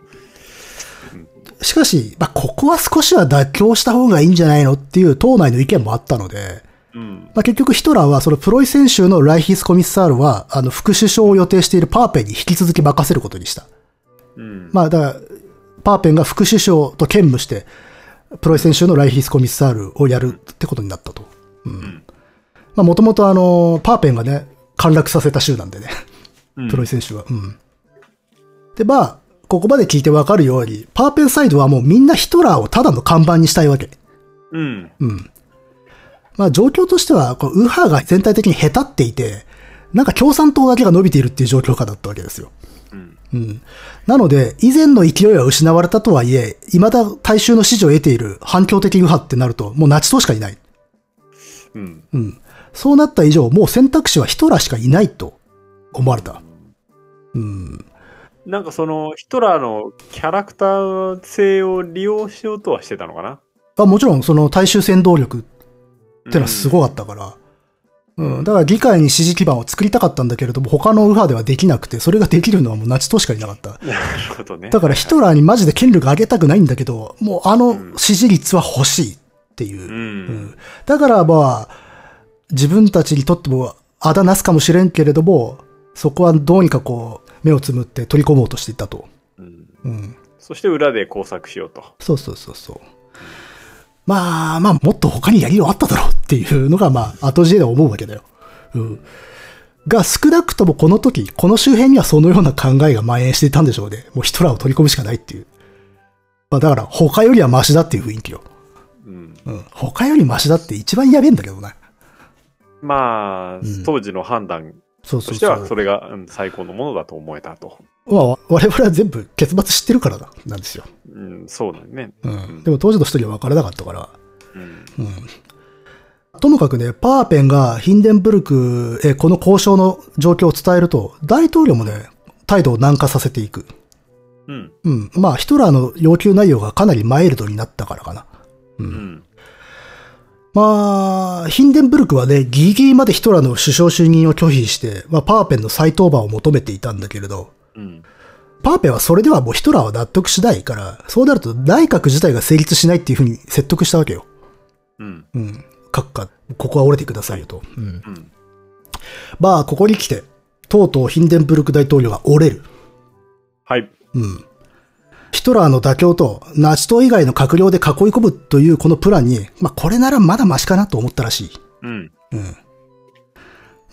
しかし、まあ、ここは少しは妥協した方がいいんじゃないのっていう党内の意見もあったので、うん。まあ、結局ヒトラーはそのプロイセン州のライヒスコミッサールは、あの、副首相を予定しているパーペンに引き続き任せることにした。うん。まあ、だから、パーペンが副首相と兼務して、プロイセン州のライヒスコミッサールをやるってことになったと。うん。まあ、もともとあの、パーペンがね、陥落させた州なんでね。うんプロイセン州は。うん。で、まあ、ここまで聞いてわかるように、パーペンサイドはもうみんなヒトラーをただの看板にしたいわけ。うん。うん。まあ状況としては、こう右派が全体的に下手っていて、なんか共産党だけが伸びているっていう状況下だったわけですよ。うん。うん。なので、以前の勢いは失われたとはいえ、未だ大衆の支持を得ている反共的右派ってなると、もうナチ党しかいない。うん。うん。そうなった以上、もう選択肢はヒトラーしかいないと思われた。うん。なんかその、ヒトラーのキャラクター性を利用しようとはしてたのかな？あもちろん、その大衆戦闘力ってのはすごかったから。うん。だから議会に支持基盤を作りたかったんだけれども、他の右派ではできなくて、それができるのはもうナチ党しかいなかった。(laughs) なるほどね。だからヒトラーにマジで権力上げたくないんだけど、もうあの支持率は欲しいっていう。ううんん。だからまあ、自分たちにとってもあだなすかもしれんけれども、そこはどうにかこう、目をつむって取り込もうとしていったと。うんうん。そして裏で工作しようと。そうそうそうそう。まあまあ、もっと他にやりようあっただろうっていうのがまあ、後知恵で思うわけだよ。うん。が、少なくともこの時、この周辺にはそのような考えが蔓延していたんでしょうね。もうヒトラーを取り込むしかないっていう。まあだから、他よりはマシだっていう雰囲気よ。うん。うん。他よりマシだって一番やべえんだけどな。まあ、うん当時の判断。としては、それがうん最高のものだと思えたと。まあ、我々は全部結末知ってるからだ、なんですよ。うん、そうだよね。うん。でも当時の人には分からなかったから。うん。ともかくね、パーペンがヒンデンブルクへこの交渉の状況を伝えると、大統領もね、態度を軟化させていく。うん。うん。まあ、ヒトラーの要求内容がかなりマイルドになったからかな。うん。まあ、ヒンデンブルクはね、ギリギリまでヒトラーの首相就任を拒否して、まあ、パーペンの再登板を求めていたんだけれど、うん。パーペンはそれではもうヒトラーは納得しないから、そうなると内閣自体が成立しないっていうふうに説得したわけよ。うん。うん。閣下、ここは折れてくださいよと。うん。うん。まあ、ここに来て、とうとうヒンデンブルク大統領が折れる。はい。うん。ヒトラーの妥協と、ナチ党以外の閣僚で囲い込むというこのプランに、まあ、これならまだマシかなと思ったらしい。うん。う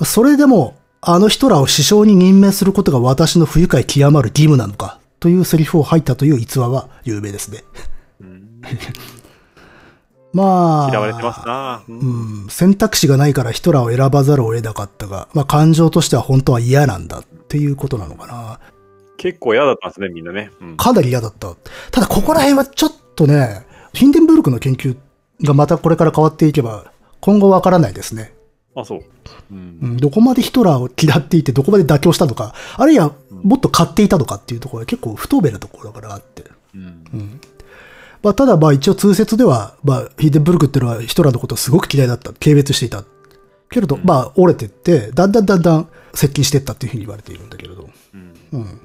ん。それでも、あのヒトラーを首相に任命することが私の不愉快極まる義務なのか、というセリフを吐いたという逸話は有名ですね。まあ。嫌われてますな。うんうん、選択肢がないからヒトラーを選ばざるを得なかったが、まあ感情としては本当は嫌なんだっていうことなのかな。結構嫌だったんですね、みんなね。うんかなり嫌だった。ただここら辺はちょっとね、ヒンデンブルクの研究がまたこれから変わっていけば、今後わからないですね。あ、そう。うんうん、どこまでヒトラーを嫌っていて、どこまで妥協したとか、あるいはもっと買っていたとかっていうところは結構不透明なところだからあって。うんまあ、ただまあ一応通説では、まあ、ヒンデンブルクっていうのはヒトラーのことをすごく嫌いだった。軽蔑していた。けれど、まあ折れてって、だんだんだんだん接近していったっていうふうに言われているんだけれど。うんうん。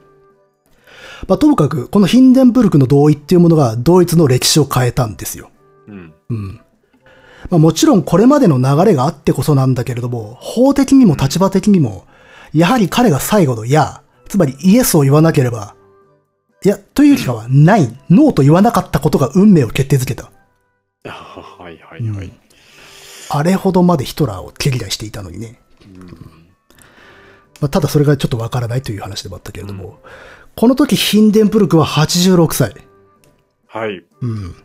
まあともかく、このヒンデンブルクの同意っていうものがドイツの歴史を変えたんですよ。うんうん。まあもちろんこれまでの流れがあってこそなんだけれども、法的にも立場的にも、やはり彼が最後のや、つまりイエスを言わなければ、いや、というかは、ない、ノーと言わなかったことが運命を決定づけた。あはいはいはい。あれほどまでヒトラーを毛嫌いしていたのにね。まあ、ただそれがちょっとわからないという話でもあったけれども、この時ヒンデンブルクは86歳。はい。うん。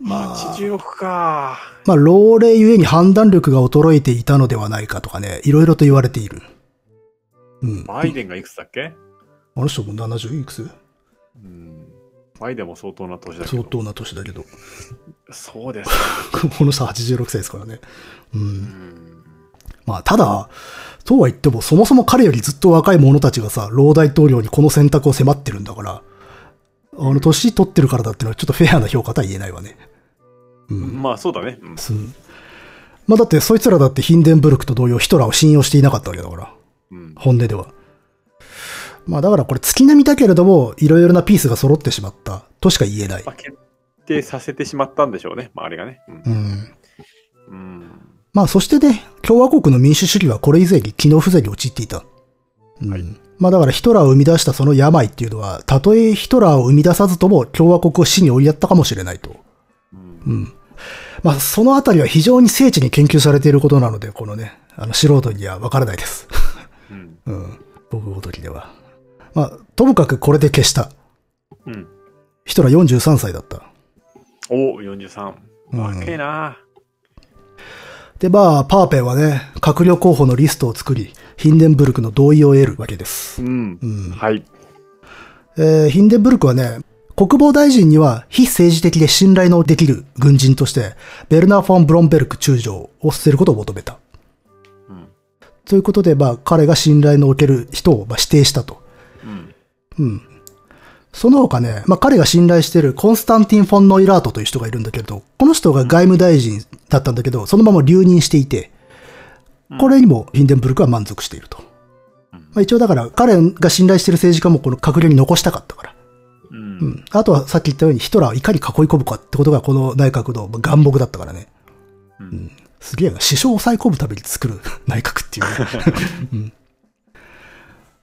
まあ、86か。まあ、老齢ゆえに判断力が衰えていたのではないかとかね、いろいろと言われている。うん。バイデンがいくつだっけ？あの人も70いくつ？うん。バイデンも相当な年だけど。相当な年だけど。そうですか。(laughs) この人は86歳ですからね。う。うんん。まあ、ただ、とは言っても、そもそも彼よりずっと若い者たちがさ、老大統領にこの選択を迫ってるんだから、あの、年取ってるからだってのはちょっとフェアな評価とは言えないわね。うん。まあ、そうだね。うんすまあ、だって、そいつらだってヒンデンブルクと同様ヒトラーを信用していなかったわけだから。うん。本音では。まあだからこれ月並みだけれども、いろいろなピースが揃ってしまったとしか言えないまあ、。決定させてしまったんでしょうね。周りがね。うんうん。うん。まあそしてね、共和国の民主主義はこれ以前に機能不全に陥っていた。うん。はいまあだからヒトラーを生み出したその病っていうのは、たとえヒトラーを生み出さずとも共和国を死に追いやったかもしれないと。うんうん。まあそのあたりは非常に精緻に研究されていることなので、このね、あの素人にはわからないです。うん。うん。僕ごときでは。まあ、ともかくこれで消した。うん。ヒトラー43歳だった。お43。うん若えな。で、まあ、パーペンはね、閣僚候補のリストを作り、ヒンデンブルクの同意を得るわけです。うんう。ん。はい。えーヒンデンブルクはね、国防大臣には非政治的で信頼のできる軍人として、ベルナー・フォン・ブロンベルク中将を捨てることを求めた。うん。ということで、まあ、彼が信頼のおける人をまあ指定したと。うん。うん。その他ね、まあ、彼が信頼しているコンスタンティン・フォン・ノイラートという人がいるんだけれど、この人が外務大臣だったんだけど、そのまま留任していて、これにもヒンデンブルクは満足していると。うんまあ、一応だから、彼が信頼している政治家もこの閣僚に残したかったから。う。うんん。あとはさっき言ったようにヒトラーをいかに囲い込むかってことがこの内閣の願目だったからね。うん。すげえな。首相を抑え込むために作る内閣っていうね、(laughs) うん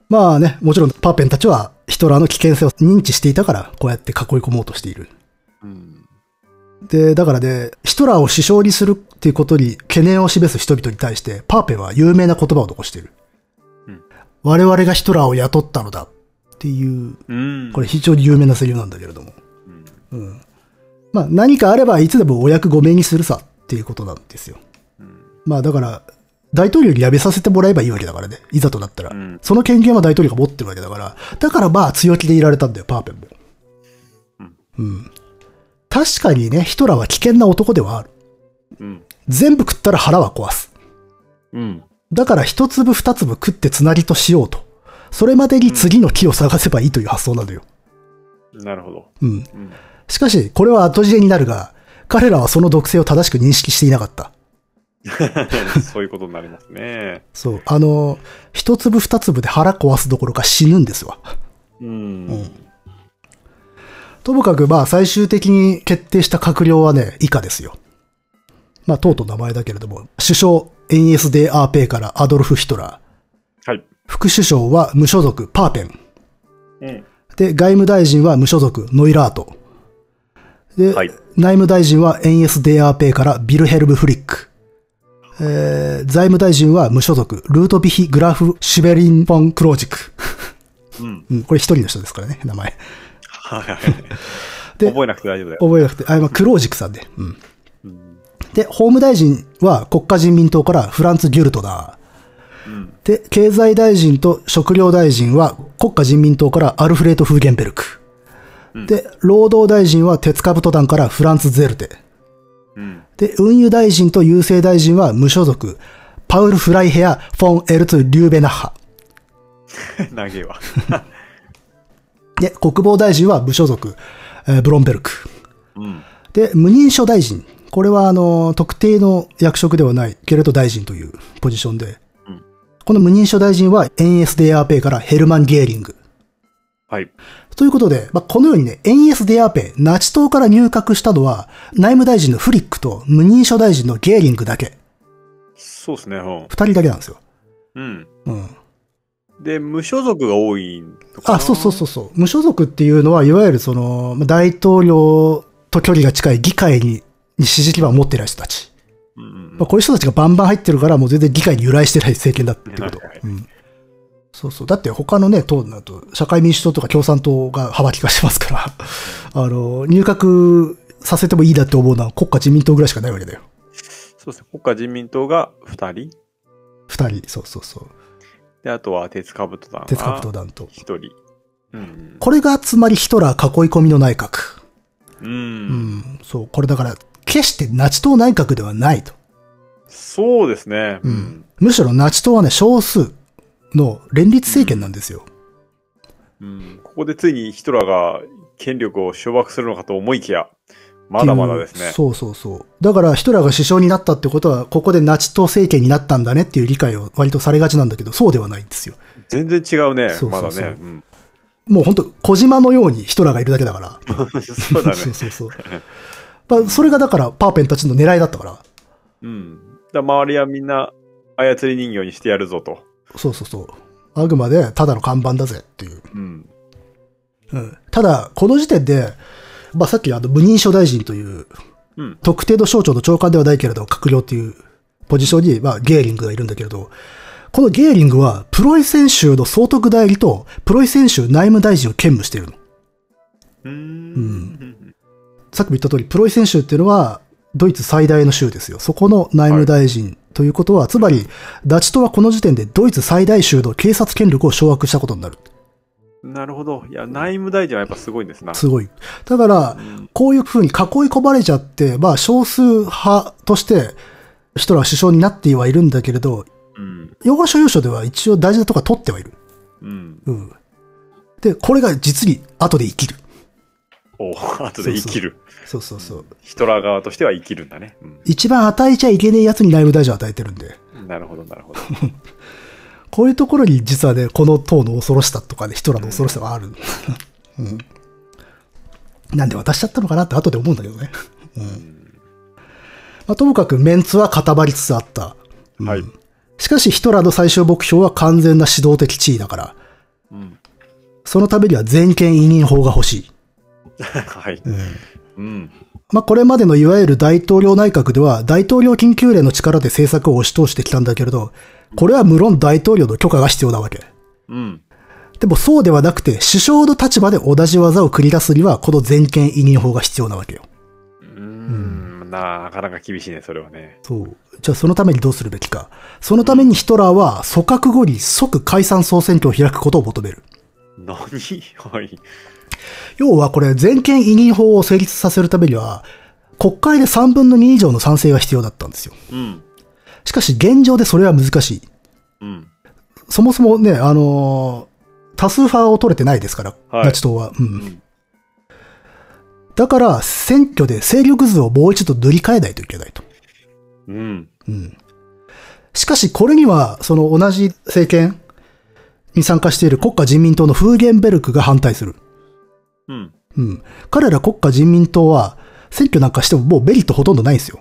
まあね、もちろんパーペンたちはヒトラーの危険性を認知していたから、こうやって囲い込もうとしている。うん。で、だからね、ヒトラーを首相にするっていうことに懸念を示す人々に対して、パーペンは有名な言葉を残している。うん我々がヒトラーを雇ったのだっていう、うん。これ非常に有名なセリフなんだけれども。うん。うん。まあ何かあればいつでもお役御免にするさっていうことなんですよ。うん。まあだから、大統領に辞めさせてもらえばいいわけだからね。いざとなったら。うんその権限は大統領が持ってるわけだから。だからまあ強気でいられたんだよ、パーペンも。うん。確かにね、ヒトラーは危険な男ではある。うん。全部食ったら腹は壊す。うん。だから一粒二粒食ってつなりとしようと。それまでに次の木を探せばいいという発想なのよ。なるほど。うん。うん。しかし、これは後知れになるが、彼らはその毒性を正しく認識していなかった。(laughs) そういうことになりますね。そう。あの、一粒二粒で腹壊すどころか死ぬんですわ。うん。ともかくまあ最終的に決定した閣僚はね、以下ですよ。まあ、とうとう名前だけれども、首相 NSDAP からアドルフ・ヒトラー。はい。副首相は無所属パーペン。うん。で、外務大臣は無所属ノイラート。で、はい内務大臣は NSDAP からビルヘルム・フリック。えー、財務大臣は無所属ルートビヒ・グラフ・シュベリン・フォン・クロージク。うん。うん、これ一人の人ですからね、名前。はいはい。で覚えなくて大丈夫だよ。覚えなくて、あ、まあ、クロージクさんで。うん。うんで、法務大臣は国家人民党からフランツ・ギュルトナー。うん。で、経済大臣と食料大臣は国家人民党からアルフレート・フーゲンベルク。うんで、労働大臣は鉄兜団からフランツ・ゼルテ。うん。で、運輸大臣と郵政大臣は無所属。パウル・フライヘア・フォン・エルツ・リューベナッハ。長えわ。(laughs) で、国防大臣は無所属。えーブロンベルク。うん。で、無認証大臣。これは、あの、特定の役職ではない、けれど大臣というポジションで。うんこの無認証大臣は NSDAP からヘルマン・ゲーリング。はい。ということで、まあ、このようにね、NSDAP、ナチ党から入閣したのは、内務大臣のフリックと無認証大臣のゲーリングだけ。そうですね。うん二人だけなんですよ。うん。うん。で、無所属が多いあ、そうそうそうそう。無所属っていうのは、いわゆるその、まあ大統領と距離が近い議会に、に支持基盤を持ってない人たち。うんうんまあ、こういう人たちがバンバン入ってるから、もう全然議会に由来してない政権だってことはいはい。うん。そうそう。だって他のね、党だと、社会民主党とか共産党が幅利かしてますから、あの、入閣させてもいいだって思うのは国家自民党ぐらいしかないわけだよ。そうですね。国家人民党が2人？二人、そうそうそう。で、あとは鉄兜団が鉄格闘団と。1人。うんこれがつまりヒトラー囲い込みの内閣。うん。う。うんん。そう。これだから、決してナチ党内閣ではないと。そうですね。うん。むしろナチ党はね、少数の連立政権なんですよ。うん。ここでついにヒトラーが権力を掌握するのかと思いきや、まだまだですね。そうそうそう。だからヒトラーが首相になったってことは、ここでナチ党政権になったんだねっていう理解を割とされがちなんだけど、そうではないんですよ。全然違うね。そうそうそうまだね。うん。もう本当小島のようにヒトラーがいるだけだから。そうだね。そうそうそう。まあ、それがだからパーペンたちの狙いだったから。うん。だ周りはみんな操り人形にしてやるぞと。そうそうそう。あくまでただの看板だぜっていう。うん。うん。ただ、この時点で、まあさっきあの無認証大臣という、うん。特定の省庁の長官ではないけれど、閣僚っていうポジションに、まあゲーリングがいるんだけれど、このゲーリングは、プロイセン州の総督代理と、プロイセン州内務大臣を兼務しているの。うーん。さっきも言った通り、プロイセン州っていうのは、ドイツ最大の州ですよ。そこの内務大臣ということは、つまり、ダチ党はこの時点でドイツ最大州の警察権力を掌握したことになる。なるほど。いや、内務大臣はやっぱすごいんですな。すごい。だからう、んこういう風に囲い込まれちゃって、まあ少数派として、ヒトラーは首相になってはいるんだけれど、うん。要願所有所では一応大事なとこは取ってはいる。うん。うん。で、これが実に後で生きる。お (laughs) 後で生きる。そうそうそう。ヒトラー側としては生きるんだね。うん一番与えちゃいけねえ奴に内務大臣を与えてるんで。なるほど、なるほど。(laughs) こういうところに実はね、この党の恐ろしさとかね、ヒトラーの恐ろしさがある。うん。なんで渡しちゃったのかなって後で思うんだけどね。うん。まあ、ともかくメンツは固まりつつあった。うんはい。しかしヒトラーの最終目標は完全な指導的地位だから、うん。そのためには全権委任法が欲しい。はい。うん。うん。まあ、これまでのいわゆる大統領内閣では、大統領緊急令の力で政策を押し通してきたんだけれど、これは無論大統領の許可が必要なわけ。うん。でもそうではなくて、首相の立場で同じ技を繰り出すには、この全権委任法が必要なわけよ。うーん。なかなか厳しいね、それはね。そう。じゃあそのためにどうするべきか。そのためにヒトラーは組閣後に即解散総選挙を開くことを求める。何？はい。要はこれ全権委任法を成立させるためには、国会で3分の2以上の賛成が必要だったんですよ。うん。しかし現状でそれは難しい。うん。そもそもね、あのー多数派を取れてないですから、はいナチ党は。うん。うん。だから、選挙で勢力図をもう一度塗り替えないといけないと。うん。うん。しかし、これには、その同じ政権に参加している国家人民党のフーゲンベルクが反対する。うん。うん。彼ら国家人民党は、選挙なんかしてももうメリットほとんどないんですよ。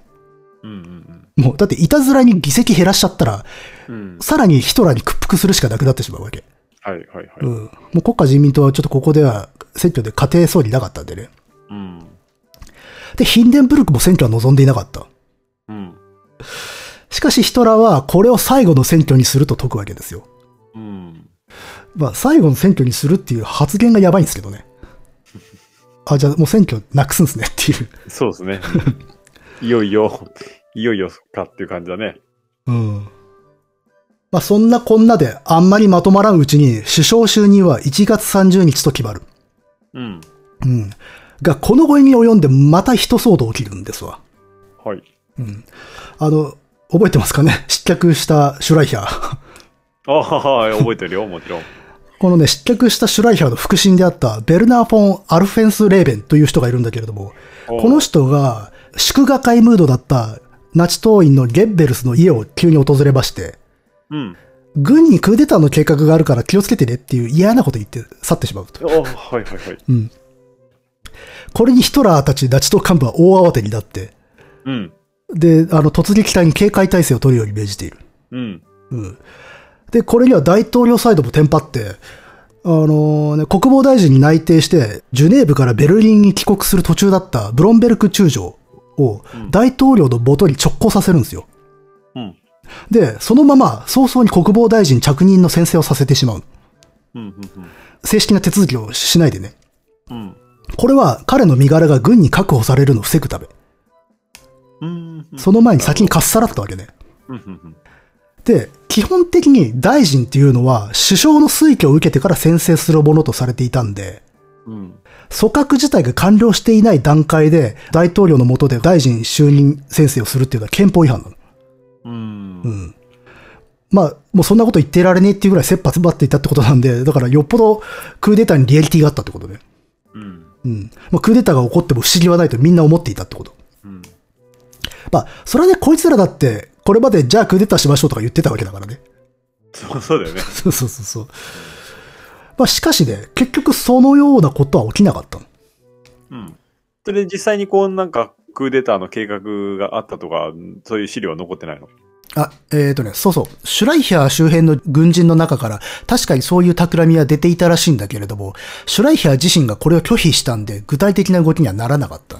うん。うん。もう、だっていたずらに議席減らしちゃったら、うん。さらにヒトラーに屈服するしかなくなってしまうわけ。はい、はい、はい。うん。もう国家人民党はちょっとここでは選挙で勝てそうになかったんでね。うん。で、ヒンデンブルクも選挙は望んでいなかった。うん。しかしヒトラーはこれを最後の選挙にすると解くわけですよ。うん。まあ、最後の選挙にするっていう発言がやばいんですけどね。(laughs) あ、じゃあもう選挙なくすんですねっていう。そうですね。いよいよ、いよいよかっていう感じだね。うん。まあそんなこんなであんまりまとまらんうちに首相就任は1月30日と決まる。うん。うん。が、この後に及んでまた一騒動起きるんですわ。はい。あの、覚えてますかね？失脚したシュライヒャー。ああ、覚えてるよ、もちろん。(laughs) このね、失脚したシュライヒャーの腹心であったベルナー・フォン・アルフェンス・レーベンという人がいるんだけれども、この人が祝賀会ムードだったナチ党員のゲッベルスの家を急に訪れまして、うん。軍にクーデターの計画があるから気をつけてねっていう嫌なこと言って去ってしまうと。あはいはいはい。うん。これにヒトラーたちナチ党幹部は大慌てになって、うん。で、あの、突撃隊に警戒態勢を取るように命じている。うん。うん。で、これには大統領サイドもテンパって、あのね、国防大臣に内定して、ジュネーブからベルリンに帰国する途中だったブロンベルク中将を大統領の元に直行させるんですよ。うん。で、そのまま早々に国防大臣着任の宣誓をさせてしまう。うん。うん。正式な手続きをしないでね。うん。これは彼の身柄が軍に確保されるのを防ぐため。うん。その前に先にかっさらったわけね。うん。うん。で、基本的に大臣っていうのは首相の推挙を受けてから宣誓するものとされていたんで、うん。組閣自体が完了していない段階で大統領の下で大臣就任宣誓をするっていうのは憲法違反なの。うんう。ん。まあ、もうそんなこと言ってられねえっていうぐらい切羽詰まっていたってことなんで、だからよっぽどクーデターにリアリティがあったってことね。うん。うん。まあ、クーデターが起こっても不思議はないとみんな思っていたってこと。うん。まあ、それはね、こいつらだって、これまでじゃあクーデターしましょうとか言ってたわけだからね。そう、そうだよね。(laughs) そうそうそうそう。まあ、しかしね、結局そのようなことは起きなかったの。うん。それで実際にこうなんかクーデターの計画があったとか、そういう資料は残ってないの？あ、えっ、とね、そうそう。シュライヒャー周辺の軍人の中から、確かにそういう企みは出ていたらしいんだけれども、シュライヒャー自身がこれを拒否したんで、具体的な動きにはならなかった。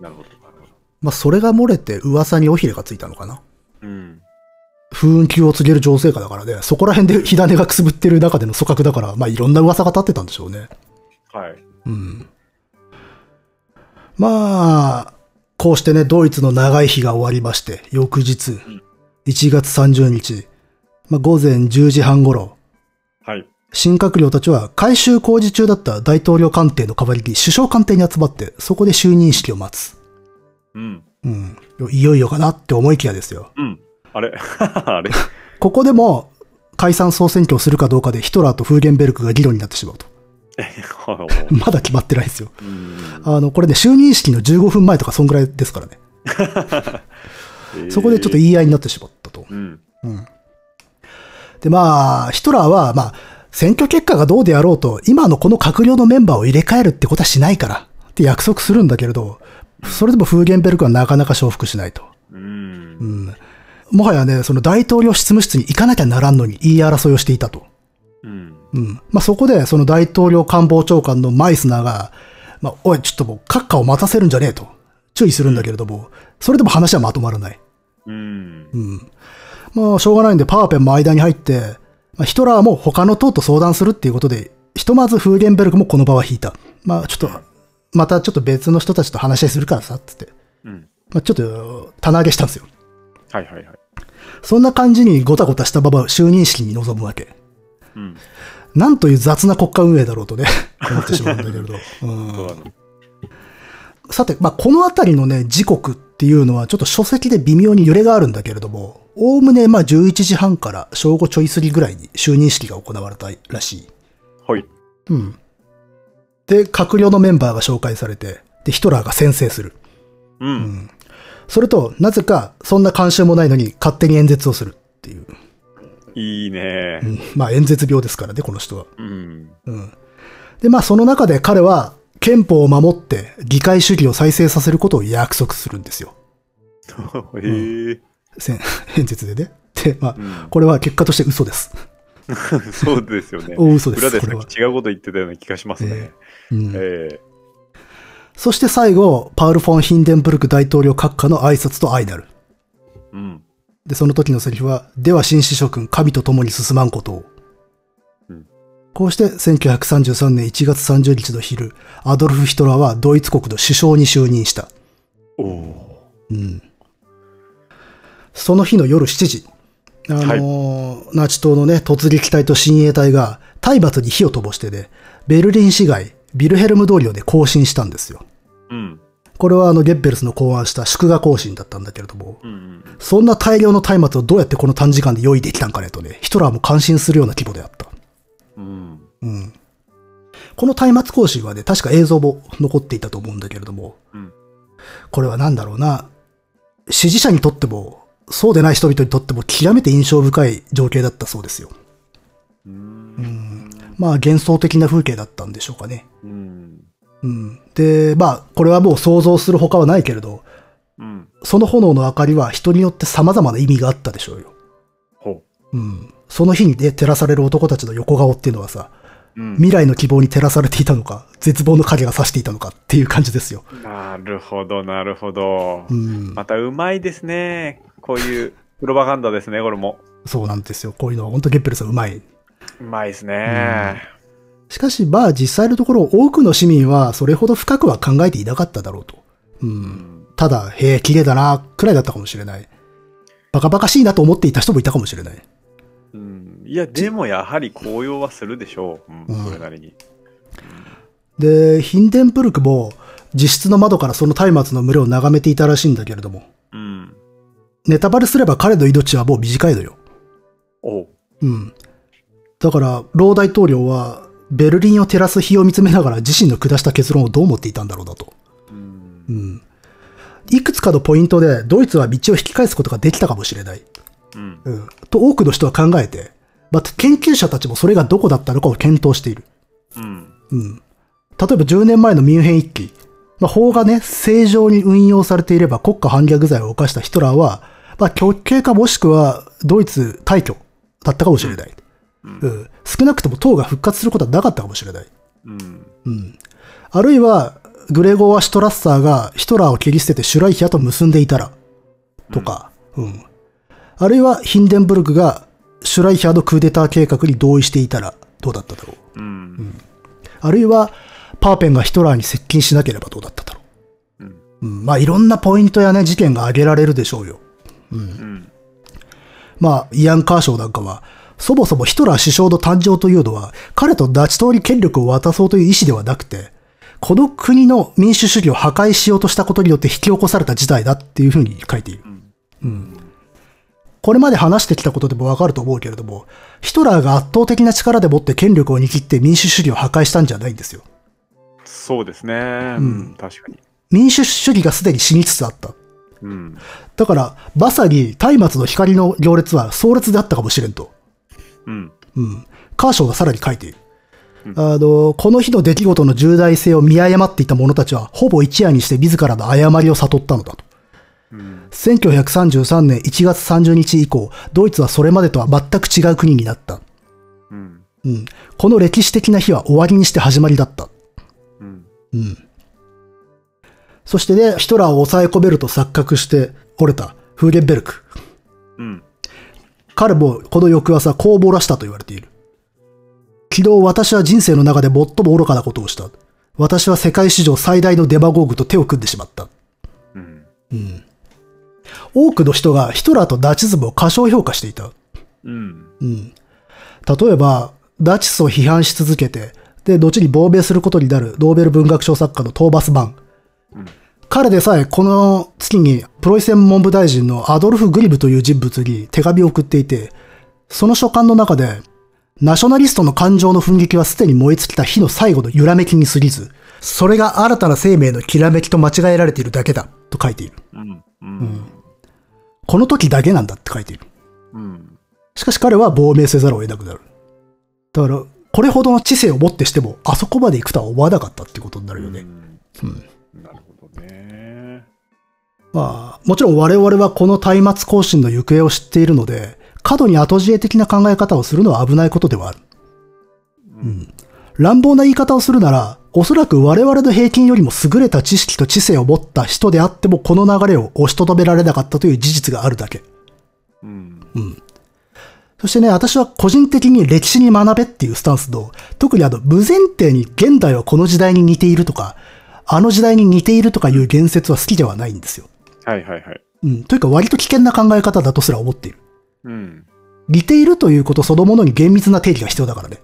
なるほど。なるほど。まあ、それが漏れて噂に尾ひれがついたのかな。うん。風雲急を告げる情勢下だからね、そこら辺で火種がくすぶってる中での組閣だから、まあ、いろんな噂が立ってたんでしょうね。はい。うん。まあ、こうしてね、ドイツの長い日が終わりまして、翌日、1月30日、まあ、午前10時半頃、はい。新閣僚たちは改修工事中だった大統領官邸の代わりに首相官邸に集まって、そこで就任式を待つ。うん。うん。いよいよかなって思いきやですよ。うん。あれ？(laughs) あれ？ここでも、解散総選挙をするかどうかでヒトラーとフーゲンベルクが議論になってしまうと。(laughs) まだ決まってないですよ。うん。あの、これね、就任式の15分前とかそんぐらいですからね。(laughs) そこでちょっと言い合いになってしまったと。うん。うん。で、まあ、ヒトラーは、まあ、選挙結果がどうであろうと、今のこの閣僚のメンバーを入れ替えるってことはしないから、って約束するんだけれど、それでもフーゲンベルクはなかなか承服しないと。うんう。ん。もはやね、その大統領執務室に行かなきゃならんのに言い争いをしていたと。うん。うん。まあ、そこで、その大統領官房長官のマイスナーが、まあ、おい、ちょっともう、閣下を待たせるんじゃねえと、注意するんだけれども、それでも話はまとまらない。うん。うん。まあ、しょうがないんで、パーペンも間に入って、まあ、ヒトラーも他の党と相談するっていうことで、ひとまずフーゲンベルクもこの場は引いた。まあ、ちょっと、またちょっと別の人たちと話し合いするからさ、つって。うん。まあ、ちょっと、棚上げしたんですよ。はいはいはい。そんな感じにごたごたしたまま就任式に臨むわけ。うん。なんという雑な国家運営だろうとね、(laughs) 思ってしまうんだけれど。うん。さて、まあ、このあたりのね、時刻っていうのはちょっと書籍で微妙に揺れがあるんだけれども、おおむねまあ11時半から正午ちょい過ぎぐらいに就任式が行われたらしい。はい。うん。で、閣僚のメンバーが紹介されて、で、ヒトラーが宣誓する。うん。それと、なぜか、そんな慣習もないのに勝手に演説をするっていう。いいねう。ん、まあ、演説病ですからね、この人は。うん。うん。で、まあ、その中で彼は、憲法を守って議会主義を再生させることを約束するんですよ。(laughs) へえ。せん (laughs) 演説でね。で、まあ、うんこれは結果として嘘です。(laughs) そうですよね。大嘘です裏で違うこと言ってたような気がしますね。うんえそして最後、パウル・フォン・ヒンデンブルク大統領閣下の挨拶と相なる。えうん。で、その時のセリフは、では新子諸君、神と共に進まんことを。うんこうして、1933年1月30日の昼、アドルフ・ヒトラーはドイツ国の首相に就任した。おおうん。その日の夜7時、あのーナチ党のね、突撃隊と親衛隊が、体罰に火を飛ばしてね、ベルリン市街、ビルヘルム通りをね、行進したんですよ。うん。これはあの、ゲッベルスの考案した祝賀行進だったんだけれども、うん。そんな大量の松明をどうやってこの短時間で用意できたんかねとね、ヒトラーも感心するような規模であった。うん。うん。この松明行進はね、確か映像も残っていたと思うんだけれども、うんこれは何だろうな、支持者にとっても、そうでない人々にとっても極めて印象深い情景だったそうですよ。うん。まあ幻想的な風景だったんでしょうかね。うん。うん。で、まあ、これはもう想像する他はないけれど、うん。その炎の明かりは人によって様々な意味があったでしょうよ。ほうん。その日にね、照らされる男たちの横顔っていうのはさ、う。うん。未来の希望に照らされていたのか、絶望の影が差していたのかっていう感じですよ。なるほど、なるほどう。ん。またうまいですね。こういうプロパガンダですね、これも。そうなんですよ。こういうのは本当ゲッペルさんうまい。うまいですね。しかし、まあ実際のところ多くの市民はそれほど深くは考えていなかっただろうと。う。うんん。ただ、へえ、綺麗だな、くらいだったかもしれない。バカバカしいなと思っていた人もいたかもしれない。うん。いや、でもやはり高揚はするでしょう。ううんん、それなりに。で、ヒンデンブルクも自室の窓からその松明の群れを眺めていたらしいんだけれども、うん。ネタバレすれば彼の命はもう短いのよ。おう。うん。だから、ロー大統領は、ベルリンを照らす火を見つめながら自身の下した結論をどう思っていたんだろうなと。うんう。ん。いくつかのポイントで、ドイツは道を引き返すことができたかもしれない。うん。うん。と多くの人は考えて、また研究者たちもそれがどこだったのかを検討している。うん。うん。例えば10年前のミュンヘン一揆。まあ、法がね、正常に運用されていれば国家反逆罪を犯したヒトラーは、まあ、極刑かもしくはドイツ退去だったかもしれない。うんうん。少なくとも党が復活することはなかったかもしれない。うん。うん。あるいは、グレゴー・アシュトラッサーがヒトラーを切り捨ててシュライヒャと結んでいたら、とか、うん。あるいは、ヒンデンブルクがシュライヒャのクーデター計画に同意していたら、どうだっただろう。うん。あるいは、パーペンがヒトラーに接近しなければどうだっただろうん。う。うん。まあ、いろんなポイントやね、事件が挙げられるでしょうよ。うん。まあ、イアン・カーショーなんかは、そもそもヒトラー首相の誕生というのは、彼とナチ党に権力を渡そうという意思ではなくて、この国の民主主義を破壊しようとしたことによって引き起こされた事態だっていうふうに書いている。うん。これまで話してきたことでもわかると思うけれども、ヒトラーが圧倒的な力でもって権力を握って民主主義を破壊したんじゃないんですよ。そうですね。うん。確かに。民主主義がすでに死につつあった。うん。だから、まさに松明の光の行列は壮烈であったかもしれんと。うん。うん。カーショーがさらに書いている。あの、この日の出来事の重大性を見誤っていた者たちは、ほぼ一夜にして自らの誤りを悟ったのだと。うん。1933年1月30日以降、ドイツはそれまでとは全く違う国になった。うん。うん。この歴史的な日は終わりにして始まりだった。うん。うん。そしてね、ヒトラーを抑え込めると錯覚して折れたフーゲンベルク。うん。彼もこの翌朝こう漏らしたと言われている。昨日私は人生の中で最も愚かなことをした。私は世界史上最大のデマゴーグと手を組んでしまった。うん。うん。多くの人がヒトラーとナチズムを過小評価していた。うん。うん。例えば、ナチスを批判し続けて、で、後に亡命することになるノーベル文学賞作家のトーマス・マン。うん彼でさえこの月にプロイセン文部大臣のアドルフ・グリブという人物に手紙を送っていて、その書簡の中で、ナショナリストの感情の奮撃はすでに燃え尽きた火の最後の揺らめきに過ぎず、それが新たな生命のきらめきと間違えられているだけだ、と書いている。うん。うん。この時だけなんだって書いている。うん。しかし彼は亡命せざるを得なくなる。だから、これほどの知性をもってしても、あそこまで行くとは思わなかったってことになるよね。うん。なるほどね。まあ、もちろん我々はこの松明行進の行方を知っているので、過度に後知恵的な考え方をするのは危ないことではある。うん。乱暴な言い方をするなら、おそらく我々の平均よりも優れた知識と知性を持った人であってもこの流れを押しとどめられなかったという事実があるだけ。うん。そしてね、私は個人的に歴史に学べっていうスタンスの、特にあの、無前提に現代はこの時代に似ているとか、あの時代に似ているとかいう言説は好きではないんですよ。はいはいはい。うん。というか割と危険な考え方だとすら思っている。うん。似ているということそのものに厳密な定義が必要だからね。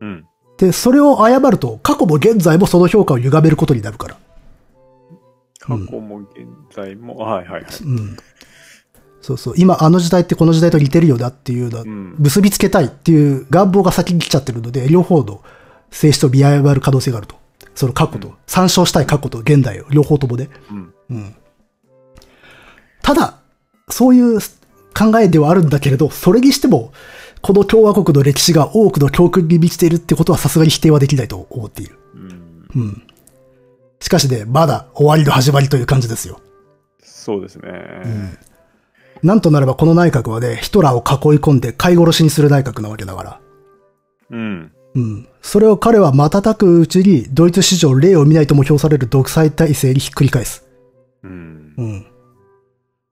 うん。で、それを誤ると、過去も現在もその評価を歪めることになるから。過去も現在も、はいはいはい。うん。そうそう。今、あの時代ってこの時代と似てるよなっていうのはうん。結びつけたいっていう願望が先に来ちゃってるので、両方の性質を見誤る可能性があると。その過去と、参照したい過去と現代を、両方ともね。うん。うん。ただ、そういう考えではあるんだけれど、それにしても、この共和国の歴史が多くの教訓に満ちているってことはさすがに否定はできないと思っている。うん。うん。しかしね、まだ終わりの始まりという感じですよ。そうですね。なんとなればこの内閣はね、ヒトラーを囲い込んで飼い殺しにする内閣なわけだから。うん。うん。それを彼は瞬くうちに、ドイツ史上例を見ないとも評される独裁体制にひっくり返す。うん。うん。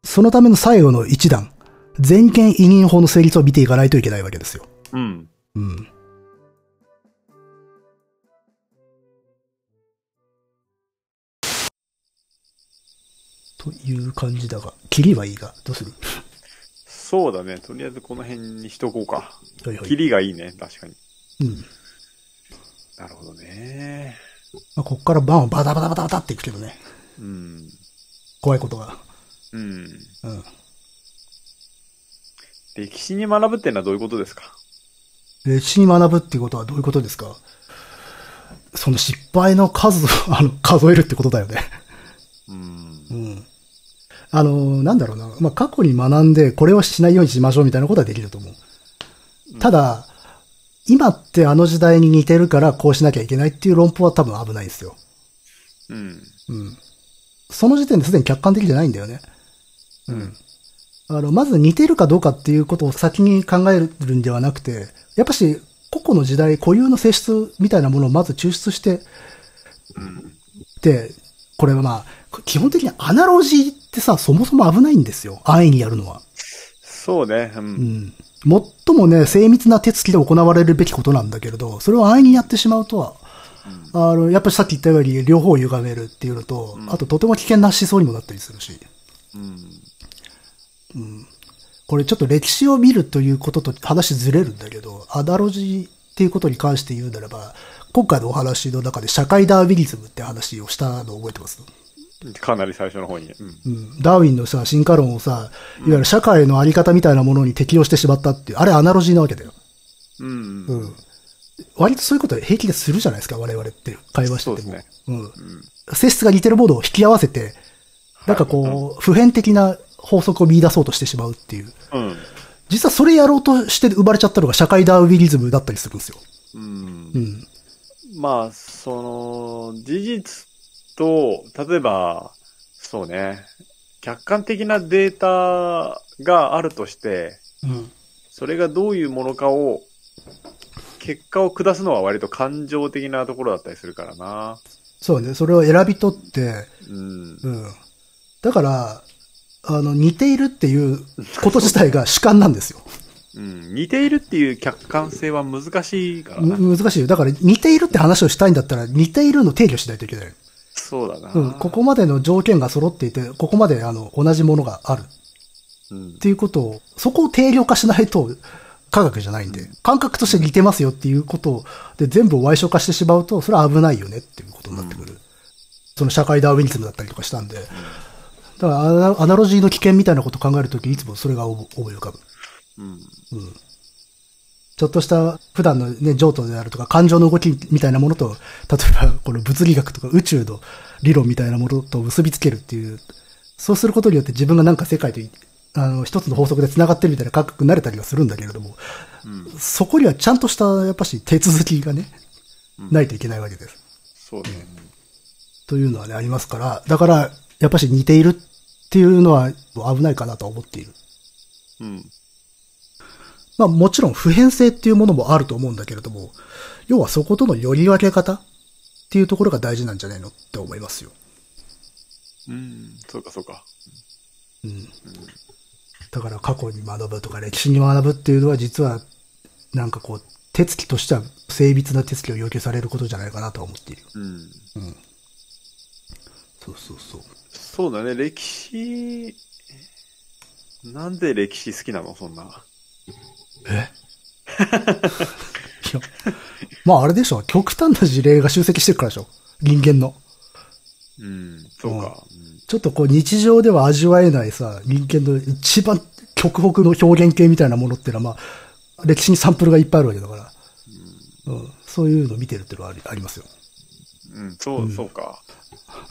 そのための最後の一段、全権委任法の成立を見ていかないといけないわけですよ。うん。うん。という感じだが、キリはいいが、どうする？そうだね。とりあえずこの辺にしとこうか。はいはい。キリがいいね。確かに。うん。なるほどね。まあ、こっからバンをバタバタバタバタっていくけどね。うん。怖いことが。うん。うん。歴史に学ぶってのはどういうことですか？歴史に学ぶっていうことはどういうことですか？その失敗の数を、(laughs) あの、数えるってことだよね。うん。うん。あの、なんだろうな。まあ、過去に学んで、これをしないようにしましょうみたいなことはできると思う。ただ、今ってあの時代に似てるからこうしなきゃいけないっていう論法は多分危ないですよ。うん。うん。その時点ですでに客観的じゃないんだよね。うん。あの、まず似てるかどうかっていうことを先に考えるんではなくて、やっぱし、個々の時代固有の性質みたいなものをまず抽出して、で、これはまあ、基本的にアナロジーってさ、そもそも危ないんですよ。安易にやるのは。そうね。う。うんん。最もね、精密な手つきで行われるべきことなんだけれど、それを安易にやってしまうとは、あの、やっぱりさっき言ったように両方を歪めるっていうのと、あととても危険な思想にもなったりするし、うん。これちょっと歴史を見るということと話ずれるんだけど、アナロジーっていうことに関して言うならば、今回のお話の中で社会ダーウィニズムって話をしたの覚えてます？かなり最初の方に。うん。うん。ダーウィンのさ、進化論をさ、いわゆる社会のあり方みたいなものに適用してしまったっていう、あれアナロジーなわけだよ。うん。うん。割とそういうこと平気でするじゃないですか、我々って会話してても。そうですねうん。性質が似てるものを引き合わせて、なんかこう、普遍的な法則を見出そうとしてしまうっていう。うん。実はそれやろうとして生まれちゃったのが社会ダーウィニズムだったりするんですよ。うんう。ん。まあ、その、事実と、例えば、そうね、客観的なデータがあるとして、うん。それがどういうものかを、結果を下すのは割と感情的なところだったりするからな。そうね、それを選び取って、うん。うん。だから、あの、似ているっていうこと自体が主観なんですよ。(laughs) うん。似ているっていう客観性は難しいから難しいよ。だから似ているって話をしたいんだったら似ているの定義をしないといけない。そうだな。うん。ここまでの条件が揃っていて、ここまであの、同じものがあるっうん。ていうことを、そこを定量化しないと科学じゃないんで、感覚として似てますよっていうことで全部を歪償化してしまうと、それは危ないよねっていうことになってくる。その社会ダーウィニズムだったりとかしたんで。だからアナ、ロジーの危険みたいなことを考えるとき、いつもそれが思思い浮かぶ。うん。ちょっとした普段のね、譲渡であるとか感情の動きみたいなものと、例えばこの物理学とか宇宙の理論みたいなものと結びつけるっていう、そうすることによって自分がなんか世界といあの、一つの法則で繋がってるみたいな感覚になれたりはするんだけれども、そこにはちゃんとした、やっぱし手続きがね、ないといけないわけです。そうね。というのはね、ありますから、だから、やっぱし似ているっていうのは危ないかなと思っている。うん。まあもちろん普遍性っていうものもあると思うんだけれども、要はそことのより分け方っていうところが大事なんじゃないのって思いますよ。うん。そうか、そうか。うん。だから過去に学ぶとか歴史に学ぶっていうのは実は、なんかこう、手つきとしては精密な手つきを要求されることじゃないかなとは思っている。うん。そうそうそう。そうだね。歴史、なんで歴史好きなの？そんな。え？(laughs) いや、まああれでしょ。極端な事例が集積してるからでしょ。人間の。うん、そうか。ちょっとこう日常では味わえないさ、人間の一番極北の表現系みたいなものっていうのは、まあ、歴史にサンプルがいっぱいあるわけだから、うんそういうのを見てるっていうのはありありますよ。うん、うん、そう、そうか。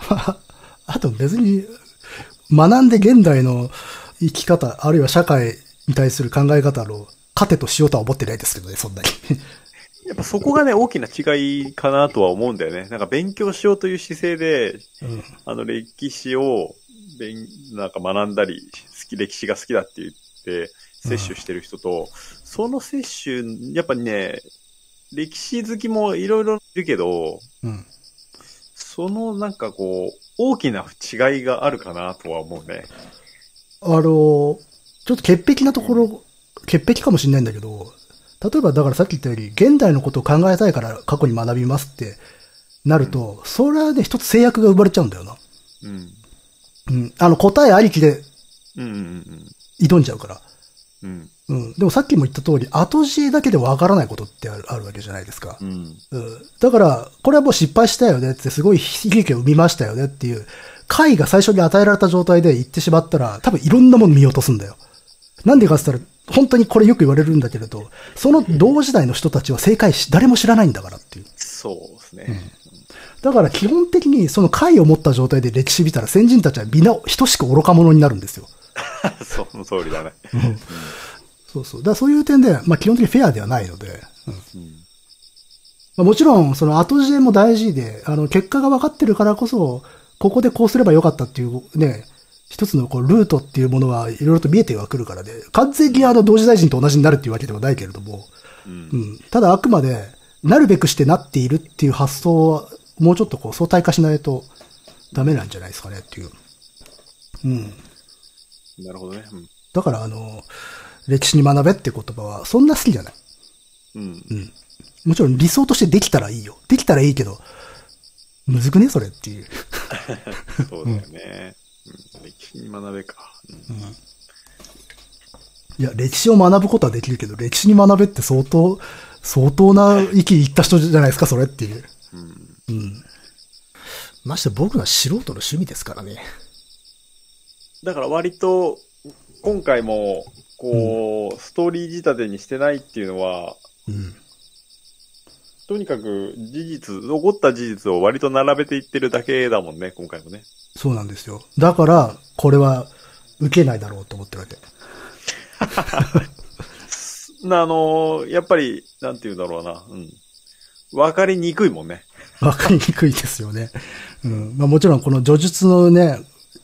(laughs) あと別に、学んで現代の生き方、あるいは社会に対する考え方の糧としようとは思ってないですけどね、そんなに。(laughs) やっぱそこがね、大きな違いかなとは思うんだよね。なんか勉強しようという姿勢で、うんあの歴史を、勉なんか学んだり、好き、歴史が好きだって言って、摂取してる人と、その摂取、やっぱね、歴史好きもいろいろいるけど、うん。そのなんかこう、大きな違いがあるかなとは思うね。あの、ちょっと潔癖なところ、潔癖かもしれないんだけど、例えばだからさっき言ったように、現代のことを考えたいから過去に学びますってなると、それはね、一つ制約が生まれちゃうんだよな。うん。うん。あの、答えありきでうんうん挑んじゃうから。うん。うん。うん。でもさっきも言った通り、後知恵だけでわからないことってあるあるわけじゃないですか。うん。うん。だから、これはもう失敗したよねって、すごい悲劇を生みましたよねっていう、回が最初に与えられた状態で言ってしまったら、多分いろんなもの見落とすんだよ。なんでかって言ったら、本当にこれよく言われるんだけれど、その同時代の人たちは正解し、誰も知らないんだからっていう。そうですね。だから基本的にその回を持った状態で歴史見たら先人たちはみんな等しく愚か者になるんですよ。(laughs) その通りだね。そうそう。だからそういう点で、まあ基本的にフェアではないので、うんうん。まあ、もちろん、その後知恵も大事で、あの、結果が分かってるからこそ、ここでこうすればよかったっていうね、一つのこうルートっていうものはいろいろと見えてはくるからで、完全にあの同時大臣と同じになるっていうわけではないけれども、うんう。ん。ただあくまで、なるべくしてなっているっていう発想は、もうちょっとこう相対化しないとダメなんじゃないですかねっていう。うん。なるほどね。うん。だからあの、歴史に学べって言葉はそんな好きじゃない。うん。うん。もちろん理想としてできたらいいよ。できたらいいけど、むずくね？それっていう。(laughs) そうだよね。うん。歴史に学べか。うん。いや、歴史を学ぶことはできるけど、歴史に学べって相当、相当な域いった人じゃないですか、それっていう。うん。うん。まして僕は素人の趣味ですからね。だから割と、今回も、こう、ストーリー仕立てにしてないっていうのは、うん。とにかく事実、起こった事実を割と並べていってるだけだもんね、今回もね。そうなんですよ。だから、これは受けないだろうと思ってるわけ。(laughs) なあのーやっぱり、なんて言うんだろうな。うん。わかりにくいもんね。わかりにくいですよね。うん。まあもちろんこの叙述のね、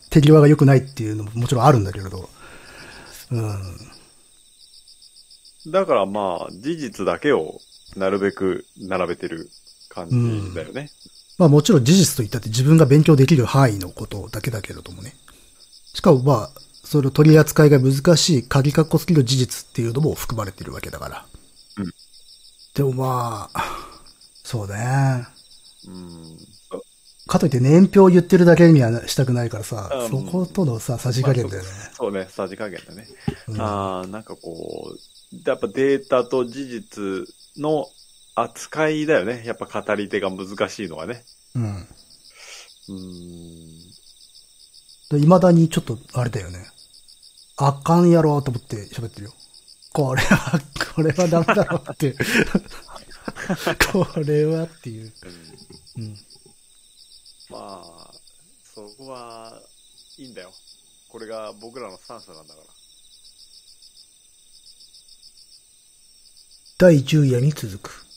手際が良くないっていうのももちろんあるんだけれど。うん。だからまあ、事実だけをなるべく並べてる感じだよね。まあもちろん事実と言ったって自分が勉強できる範囲のことだけだけれどもね。しかもまあ、それを取り扱いが難しい鍵括弧付きの事実っていうのも含まれてるわけだから。うん。でもまあ、そうね。うん。かといって年表を言ってるだけにはしたくないからさ、うんそことのさ、さじ加減だよね。そうね、さじ加減だね。うんああ、なんかこう、やっぱデータと事実の扱いだよね。やっぱ語り手が難しいのはね。うん。うーん。で未だにちょっと、あれだよね。あかんやろと思って喋ってるよ。これは、これはダメだろうっていう。(laughs) これはっていう。うんうん。まあ、そこはいいんだよ。これが僕らのスタンスなんだから。第10夜に続く。